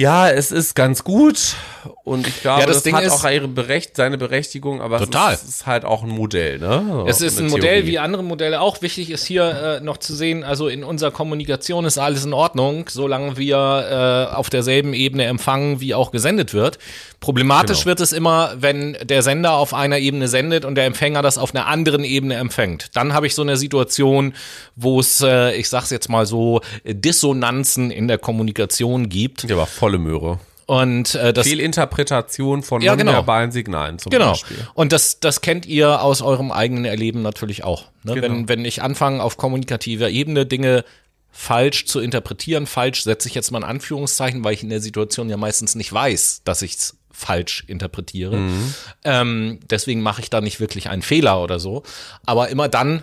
ja, es ist ganz gut und ich glaube, Ja, das das, Ding hat ist- auch ihre Berecht, seine Berechtigung, aber Total. Es, ist, es ist halt auch ein Modell, ne? Es ist ein Modell Theorie. wie andere Modelle auch. Wichtig ist hier äh, noch zu sehen, also in unserer Kommunikation ist alles in Ordnung, solange wir äh, auf derselben Ebene empfangen, wie auch gesendet wird. Problematisch Genau. wird es immer, wenn der Sender auf einer Ebene sendet und der Empfänger das auf einer anderen Ebene empfängt. Dann habe ich so eine Situation, wo es, äh, ich sag's jetzt mal so, Dissonanzen in der Kommunikation gibt. Ja, aber volle Möhre. Und äh, das Fehlinterpretation von Ja, genau. nonverbalen Signalen zum Genau. Beispiel. Und das, das kennt ihr aus eurem eigenen Erleben natürlich auch. Ne? Genau. Wenn, wenn ich anfange, auf kommunikativer Ebene Dinge falsch zu interpretieren, falsch setze ich jetzt mal ein Anführungszeichen, weil ich in der Situation ja meistens nicht weiß, dass ich es falsch interpretiere. Mhm. Ähm, deswegen mache ich da nicht wirklich einen Fehler oder so. Aber immer dann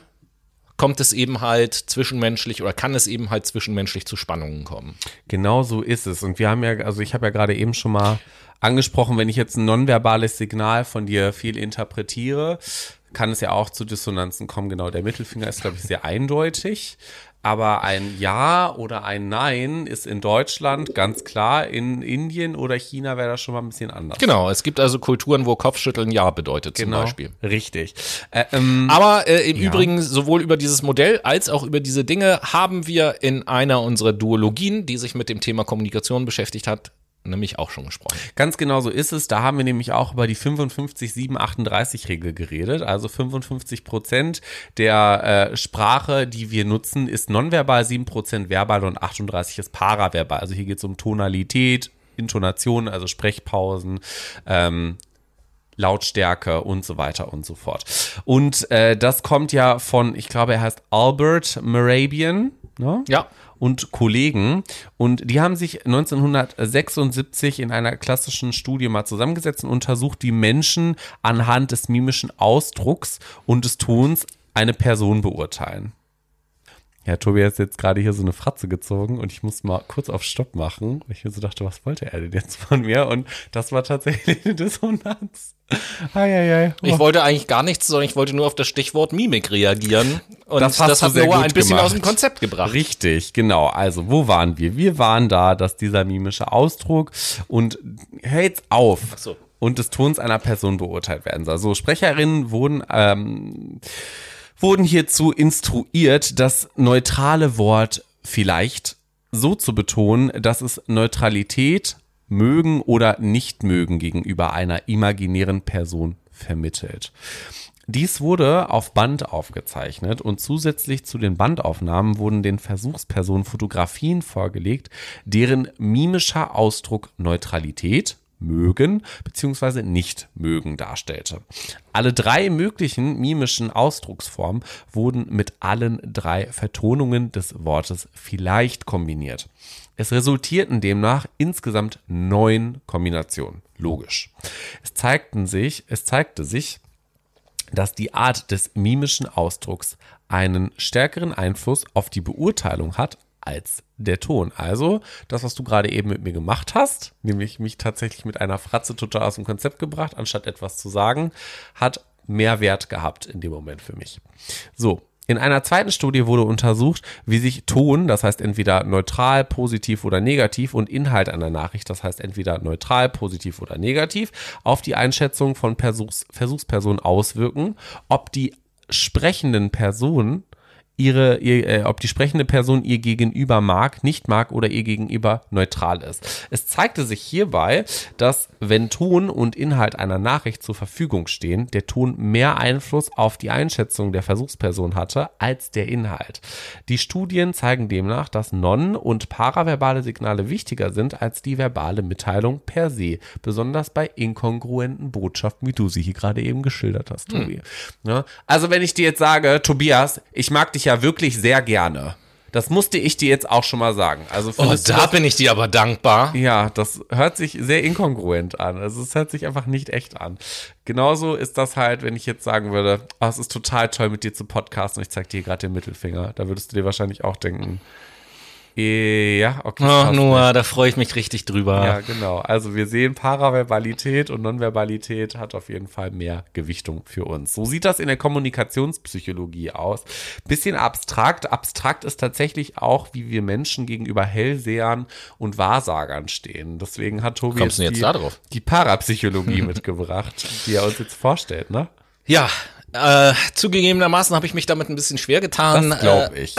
kommt es eben halt zwischenmenschlich oder kann es eben halt zwischenmenschlich zu Spannungen kommen. Genau so ist es. Und wir haben ja, also ich habe ja gerade eben schon mal angesprochen, wenn ich jetzt ein nonverbales Signal von dir viel interpretiere, kann es ja auch zu Dissonanzen kommen. Genau, der Mittelfinger ist, glaube ich, sehr eindeutig. Aber ein Ja oder ein Nein ist in Deutschland ganz klar. In Indien oder China wäre das schon mal ein bisschen anders. Genau, es gibt also Kulturen, wo Kopfschütteln Ja bedeutet zum Beispiel. Richtig. Äh, ähm, Aber äh, im Übrigen, sowohl über dieses Modell als auch über diese Dinge haben wir in einer unserer Duologien, die sich mit dem Thema Kommunikation beschäftigt hat, nämlich auch schon gesprochen. Ganz genau so ist es. Da haben wir nämlich auch über die 55-7-38-Regel geredet. Also 55 Prozent der äh, Sprache, die wir nutzen, ist nonverbal, 7 Prozent verbal und 38 ist paraverbal. Also hier geht es um Tonalität, Intonation, also Sprechpausen, ähm, Lautstärke und so weiter und so fort. Und äh, das kommt ja von, ich glaube, er heißt Albert Morabian. Ne? Ja. Und Kollegen. Und die haben sich 1976 in einer klassischen Studie mal zusammengesetzt und untersucht, wie Menschen anhand des mimischen Ausdrucks und des Tons eine Person beurteilen. Ja, Tobi hat jetzt gerade hier so eine Fratze gezogen und ich muss mal kurz auf Stopp machen, weil ich mir so dachte, was wollte er denn jetzt von mir? Und das war tatsächlich eine Dissonanz. Eieiei. Ich wollte eigentlich gar nichts, sondern ich wollte nur auf das Stichwort Mimik reagieren. Und Das das, hat Noah ein bisschen gemacht. aus dem Konzept gebracht. Richtig, genau. Also, wo waren wir? Wir waren da, dass dieser mimische Ausdruck und jetzt auf. so. Und des Tons einer Person beurteilt werden soll. So, Sprecherinnen wurden, ähm, wurden hierzu instruiert, das neutrale Wort vielleicht so zu betonen, dass es Neutralität mögen oder nicht mögen gegenüber einer imaginären Person vermittelt. Dies wurde auf Band aufgezeichnet und zusätzlich zu den Bandaufnahmen wurden den Versuchspersonen Fotografien vorgelegt, deren mimischer Ausdruck Neutralität, mögen bzw. nicht mögen darstellte. Alle drei möglichen mimischen Ausdrucksformen wurden mit allen drei Vertonungen des Wortes vielleicht kombiniert. Es resultierten demnach insgesamt neun Kombinationen. Logisch. Es zeigten sich, es zeigte sich, dass die Art des mimischen Ausdrucks einen stärkeren Einfluss auf die Beurteilung hat als der Ton. Also, das, was du gerade eben mit mir gemacht hast, nämlich mich tatsächlich mit einer Fratze total aus dem Konzept gebracht, anstatt etwas zu sagen, hat mehr Wert gehabt in dem Moment für mich. So, In einer zweiten Studie wurde untersucht, wie sich Ton, das heißt entweder neutral, positiv oder negativ, und Inhalt einer Nachricht, das heißt entweder neutral, positiv oder negativ, auf die Einschätzung von Versuchs Versuchspersonen auswirken, ob die sprechenden Personen ihre, ihr, äh, ob die sprechende Person ihr gegenüber mag, nicht mag oder ihr gegenüber neutral ist. Es zeigte sich hierbei, dass wenn Ton und Inhalt einer Nachricht zur Verfügung stehen, der Ton mehr Einfluss auf die Einschätzung der Versuchsperson hatte als der Inhalt. Die Studien zeigen demnach, dass non- und paraverbale Signale wichtiger sind als die verbale Mitteilung per se, besonders bei inkongruenten Botschaften, wie du sie hier gerade eben geschildert hast, Tobi. Hm. Ja, also wenn ich dir jetzt sage, Tobias, ich mag dich ja wirklich sehr gerne. Das musste ich dir jetzt auch schon mal sagen. Also oh, da das, bin ich dir aber dankbar. Ja, das hört sich sehr inkongruent an. Also es hört sich einfach nicht echt an. Genauso ist das halt, wenn ich jetzt sagen würde, oh, es ist total toll mit dir zu podcasten und ich zeig dir gerade den Mittelfinger. Da würdest du dir wahrscheinlich auch denken, ja, okay. Ach, Noah, da freue ich mich richtig drüber. Ja, genau. Also wir sehen, Paraverbalität und Nonverbalität hat auf jeden Fall mehr Gewichtung für uns. So sieht das in der Kommunikationspsychologie aus. Bisschen abstrakt. Abstrakt ist tatsächlich auch, wie wir Menschen gegenüber Hellsehern und Wahrsagern stehen. Deswegen hat Tobi jetzt, jetzt die, die Parapsychologie <laughs> mitgebracht, die er uns jetzt vorstellt, ne? Ja, äh, zugegebenermaßen habe ich mich damit ein bisschen schwer getan. Das glaube ich.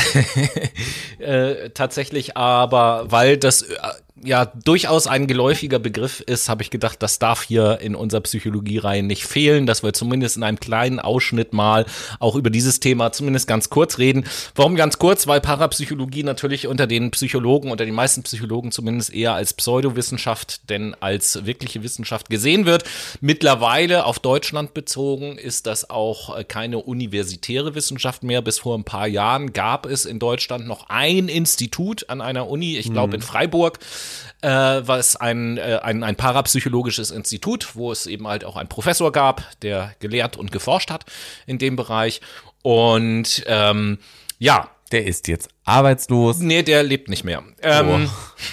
<laughs> äh, tatsächlich aber, weil das äh, ja durchaus ein geläufiger Begriff ist, habe ich gedacht, das darf hier in unserer Psychologiereihe nicht fehlen, dass wir zumindest in einem kleinen Ausschnitt mal auch über dieses Thema zumindest ganz kurz reden. Warum ganz kurz? Weil Parapsychologie natürlich unter den Psychologen, unter den meisten Psychologen zumindest eher als Pseudowissenschaft denn als wirkliche Wissenschaft gesehen wird. Mittlerweile auf Deutschland bezogen ist das auch keine universitäre Wissenschaft mehr. Bis vor ein paar Jahren gab es in Deutschland noch ein Institut an einer Uni, ich glaube in mhm. Freiburg, äh, was ein, äh, ein, ein parapsychologisches Institut, wo es eben halt auch einen Professor gab, der gelehrt und geforscht hat in dem Bereich. Und ähm, ja. Der ist jetzt arbeitslos. Nee, der lebt nicht mehr. Ähm,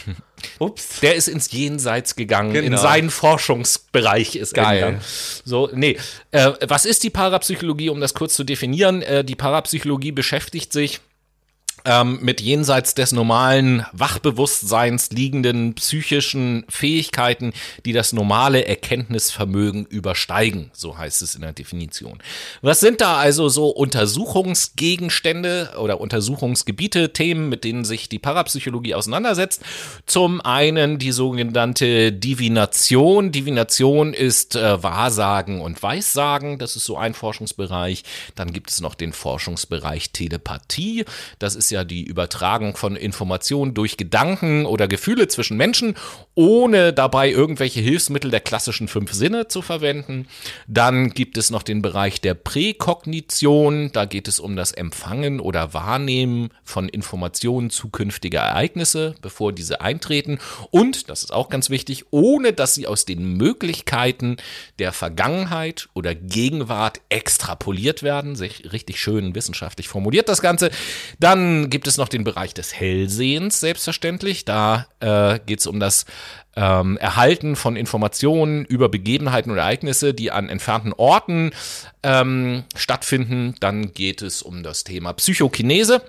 oh. <laughs> Ups. Der ist ins Jenseits gegangen, genau. in seinen Forschungsbereich ist Geil. Gegangen. So, nee. Äh, was ist die Parapsychologie, um das kurz zu definieren? Äh, die Parapsychologie beschäftigt sich ähm, mit jenseits des normalen Wachbewusstseins liegenden psychischen Fähigkeiten, die das normale Erkenntnisvermögen übersteigen, so heißt es in der Definition. Was sind da also so Untersuchungsgegenstände oder Untersuchungsgebiete, Themen, mit denen sich die Parapsychologie auseinandersetzt? Zum einen die sogenannte Divination. Divination ist äh, Wahrsagen und Weissagen, das ist so ein Forschungsbereich. Dann gibt es noch den Forschungsbereich Telepathie, das ist ja die Übertragung von Informationen durch Gedanken oder Gefühle zwischen Menschen, ohne dabei irgendwelche Hilfsmittel der klassischen fünf Sinne zu verwenden. Dann gibt es noch den Bereich der Präkognition. Da geht es um das Empfangen oder Wahrnehmen von Informationen zukünftiger Ereignisse, bevor diese eintreten. Und, das ist auch ganz wichtig, ohne dass sie aus den Möglichkeiten der Vergangenheit oder Gegenwart extrapoliert werden. Sich richtig schön wissenschaftlich formuliert das Ganze. Dann gibt es noch den Bereich des Hellsehens, selbstverständlich. Da äh, geht es um das ähm, Erhalten von Informationen über Begebenheiten oder Ereignisse, die an entfernten Orten ähm, stattfinden. Dann geht es um das Thema Psychokinese.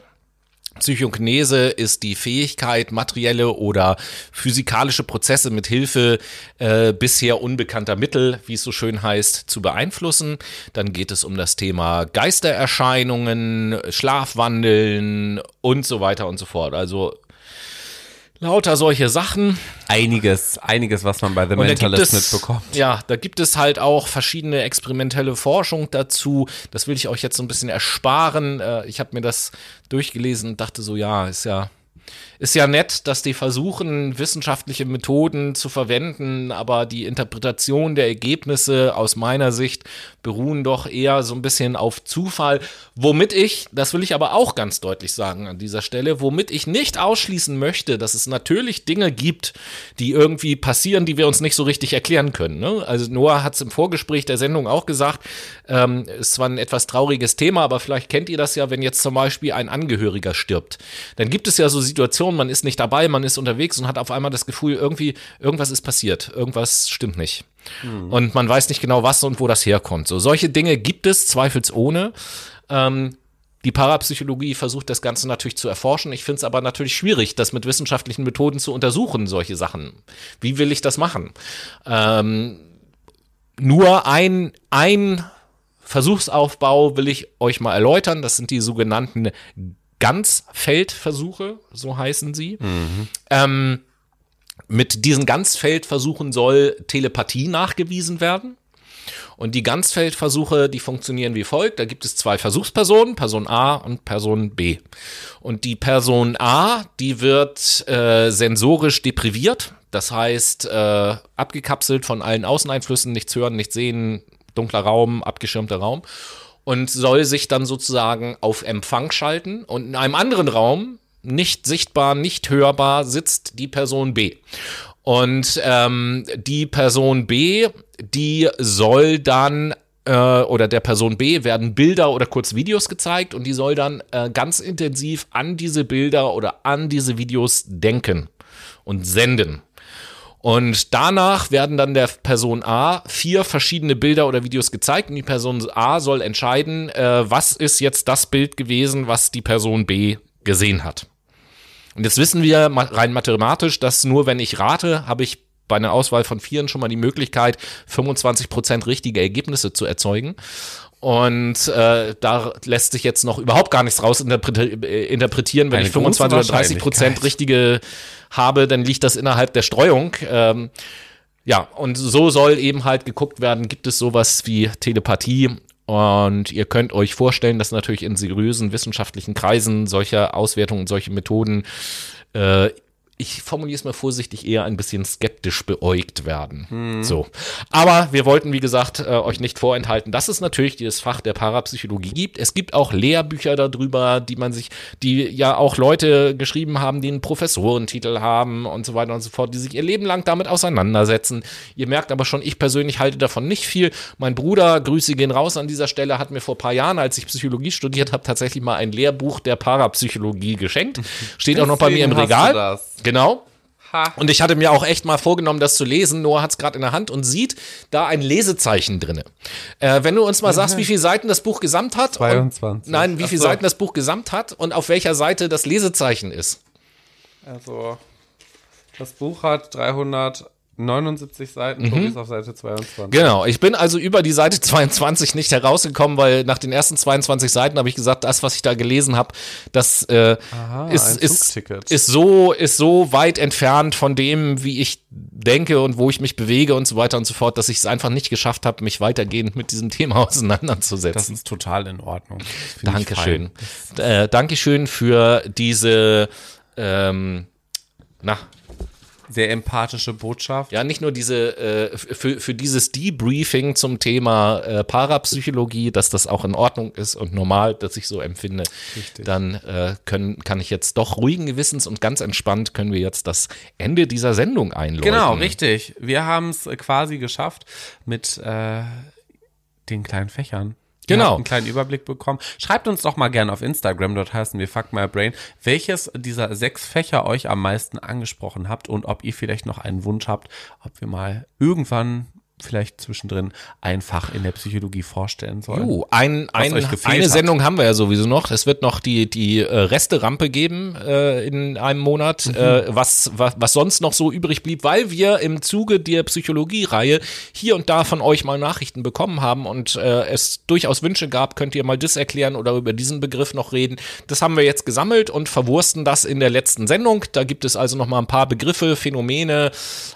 Psychokinese ist die Fähigkeit, materielle oder physikalische Prozesse mit Hilfe äh, bisher unbekannter Mittel, wie es so schön heißt, zu beeinflussen. Dann geht es um das Thema Geistererscheinungen, Schlafwandeln und so weiter und so fort. Also lauter solche Sachen. Einiges, einiges, was man bei The Mentalist es, mitbekommt. Ja, da gibt es halt auch verschiedene experimentelle Forschung dazu. Das will ich euch jetzt so ein bisschen ersparen. Äh, ich habe mir das durchgelesen und dachte so, ja, ist ja ist ja nett, dass die versuchen, wissenschaftliche Methoden zu verwenden, aber die Interpretation der Ergebnisse aus meiner Sicht beruhen doch eher so ein bisschen auf Zufall, womit ich, das will ich aber auch ganz deutlich sagen an dieser Stelle, womit ich nicht ausschließen möchte, dass es natürlich Dinge gibt, die irgendwie passieren, die wir uns nicht so richtig erklären können. Ne? Also Noah hat es im Vorgespräch der Sendung auch gesagt, ähm, ist zwar ein etwas trauriges Thema, aber vielleicht kennt ihr das ja, wenn jetzt zum Beispiel ein Angehöriger stirbt. Dann gibt es ja so Situationen, man ist nicht dabei, man ist unterwegs und hat auf einmal das Gefühl, irgendwie, irgendwas ist passiert, irgendwas stimmt nicht. Mhm. Und man weiß nicht genau, was und wo das herkommt. So, solche Dinge gibt es zweifelsohne. Ähm, die Parapsychologie versucht das Ganze natürlich zu erforschen. Ich finde es aber natürlich schwierig, das mit wissenschaftlichen Methoden zu untersuchen, solche Sachen. Wie will ich das machen? Ähm, nur ein, ein Versuchsaufbau will ich euch mal erläutern. Das sind die sogenannten Ganzfeldversuche, so heißen sie. Mhm. Ähm, mit diesen Ganzfeldversuchen soll Telepathie nachgewiesen werden. Und die Ganzfeldversuche, die funktionieren wie folgt. Da gibt es zwei Versuchspersonen, Person A und Person B. Und die Person A, die wird äh, sensorisch depriviert. Das heißt, äh, abgekapselt von allen Außeneinflüssen, nichts hören, nichts sehen, dunkler Raum, abgeschirmter Raum. Und soll sich dann sozusagen auf Empfang schalten. Und in einem anderen Raum, nicht sichtbar, nicht hörbar, sitzt die Person B. Und ähm, die Person B, die soll dann äh, oder der Person B werden Bilder oder kurz Videos gezeigt und die soll dann äh, ganz intensiv an diese Bilder oder an diese Videos denken und senden. Und danach werden dann der Person A vier verschiedene Bilder oder Videos gezeigt und die Person A soll entscheiden, äh, was ist jetzt das Bild gewesen, was die Person B gesehen hat. Und jetzt wissen wir rein mathematisch, dass nur wenn ich rate, habe ich bei einer Auswahl von Vieren schon mal die Möglichkeit, 25 Prozent richtige Ergebnisse zu erzeugen. Und äh, da lässt sich jetzt noch überhaupt gar nichts raus äh, interpretieren. Wenn Eine ich 25 oder 30 Prozent richtige habe, dann liegt das innerhalb der Streuung. Ähm, ja, und so soll eben halt geguckt werden, gibt es sowas wie Telepathie und ihr könnt euch vorstellen, dass natürlich in seriösen wissenschaftlichen Kreisen solche Auswertungen, solche Methoden äh, ich formuliere es mal vorsichtig, eher ein bisschen skeptisch beäugt werden. Hm. So. Aber wir wollten, wie gesagt, äh, euch nicht vorenthalten, dass es natürlich dieses Fach der Parapsychologie gibt. Es gibt auch Lehrbücher darüber, die man sich, die ja auch Leute geschrieben haben, die einen Professorentitel haben und so weiter und so fort, die sich ihr Leben lang damit auseinandersetzen. Ihr merkt aber schon, ich persönlich halte davon nicht viel. Mein Bruder, Grüße gehen raus an dieser Stelle, hat mir vor paar Jahren, als ich Psychologie studiert habe, tatsächlich mal ein Lehrbuch der Parapsychologie geschenkt. <laughs> Steht auch noch bei mir im Regal. Genau. Und ich hatte mir auch echt mal vorgenommen, das zu lesen. Noah hat es gerade in der Hand und sieht da ein Lesezeichen drin. Äh, wenn du uns mal sagst, wie viele Seiten das Buch gesamt hat. 22. Und, nein, wie viele so. Seiten das Buch gesamt hat und auf welcher Seite das Lesezeichen ist. Also, das Buch hat 300 79 Seiten, mhm. Tobi ist auf Seite 22. Genau, ich bin also über die Seite 22 nicht herausgekommen, weil nach den ersten 22 Seiten habe ich gesagt, das, was ich da gelesen habe, das äh, Aha, ist, ist, ist, so, ist so weit entfernt von dem, wie ich denke und wo ich mich bewege und so weiter und so fort, dass ich es einfach nicht geschafft habe, mich weitergehend mit diesem Thema <laughs> auseinanderzusetzen. Das ist total in Ordnung. Dankeschön. Äh, Dankeschön für diese ähm, na, sehr empathische Botschaft. Ja, nicht nur diese, äh, für, für dieses Debriefing zum Thema äh, Parapsychologie, dass das auch in Ordnung ist und normal, dass ich so empfinde, Richtig. dann äh, können, kann ich jetzt doch ruhigen Gewissens und ganz entspannt können wir jetzt das Ende dieser Sendung einläuten. Genau, richtig. Wir haben es quasi geschafft mit äh, den kleinen Fächern. Genau. einen kleinen Überblick bekommen. Schreibt uns doch mal gerne auf Instagram, dort heißen wir Fuck My Brain, welches dieser sechs Fächer euch am meisten angesprochen habt und ob ihr vielleicht noch einen Wunsch habt, ob wir mal irgendwann vielleicht zwischendrin einfach in der Psychologie vorstellen sollen. Jo, ein, ein, eine Sendung haben wir ja sowieso noch. Es wird noch die, die äh, Resterampe geben äh, in einem Monat, mhm. äh, was, was, was sonst noch so übrig blieb, weil wir im Zuge der Psychologie-Reihe hier und da von euch mal Nachrichten bekommen haben und äh, es durchaus Wünsche gab, könnt ihr mal das erklären oder über diesen Begriff noch reden. Das haben wir jetzt gesammelt und verwursten das in der letzten Sendung. Da gibt es also noch mal ein paar Begriffe, Phänomene,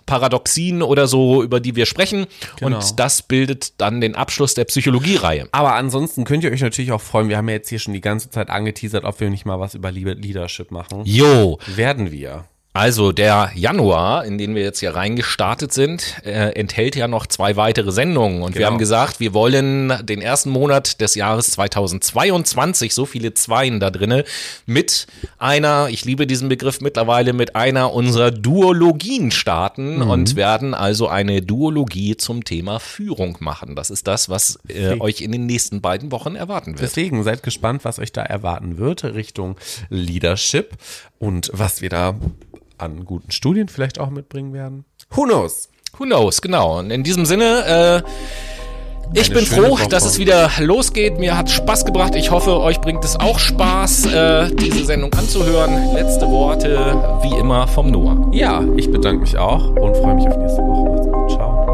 Paradoxien oder so, über die wir sprechen. Genau. Und das bildet dann den Abschluss der Psychologie-Reihe. Aber ansonsten könnt ihr euch natürlich auch freuen. Wir haben ja jetzt hier schon die ganze Zeit angeteasert, ob wir nicht mal was über Leadership machen. Jo. Werden wir. Also der Januar, in den wir jetzt hier reingestartet sind, äh, enthält ja noch zwei weitere Sendungen. Und genau. wir haben gesagt, wir wollen den ersten Monat des Jahres 2022, so viele Zweien da drinne, mit einer, ich liebe diesen Begriff mittlerweile, mit einer unserer Duologien starten mhm. und werden also eine Duologie zum Thema Führung machen. Das ist das, was äh, euch in den nächsten beiden Wochen erwarten wird. Deswegen seid gespannt, was euch da erwarten wird Richtung Leadership und was wir da an guten Studien vielleicht auch mitbringen werden. Who knows? Who knows, genau. Und in diesem Sinne, äh, Ich bin froh, Woche. dass es wieder losgeht. Mir hat Spaß gebracht. Ich hoffe, euch bringt es auch Spaß, äh, diese Sendung anzuhören. Letzte Worte, wie immer, vom Noah. Ja, ich bedanke mich auch und freue mich auf nächste Woche. Macht's gut. Ciao.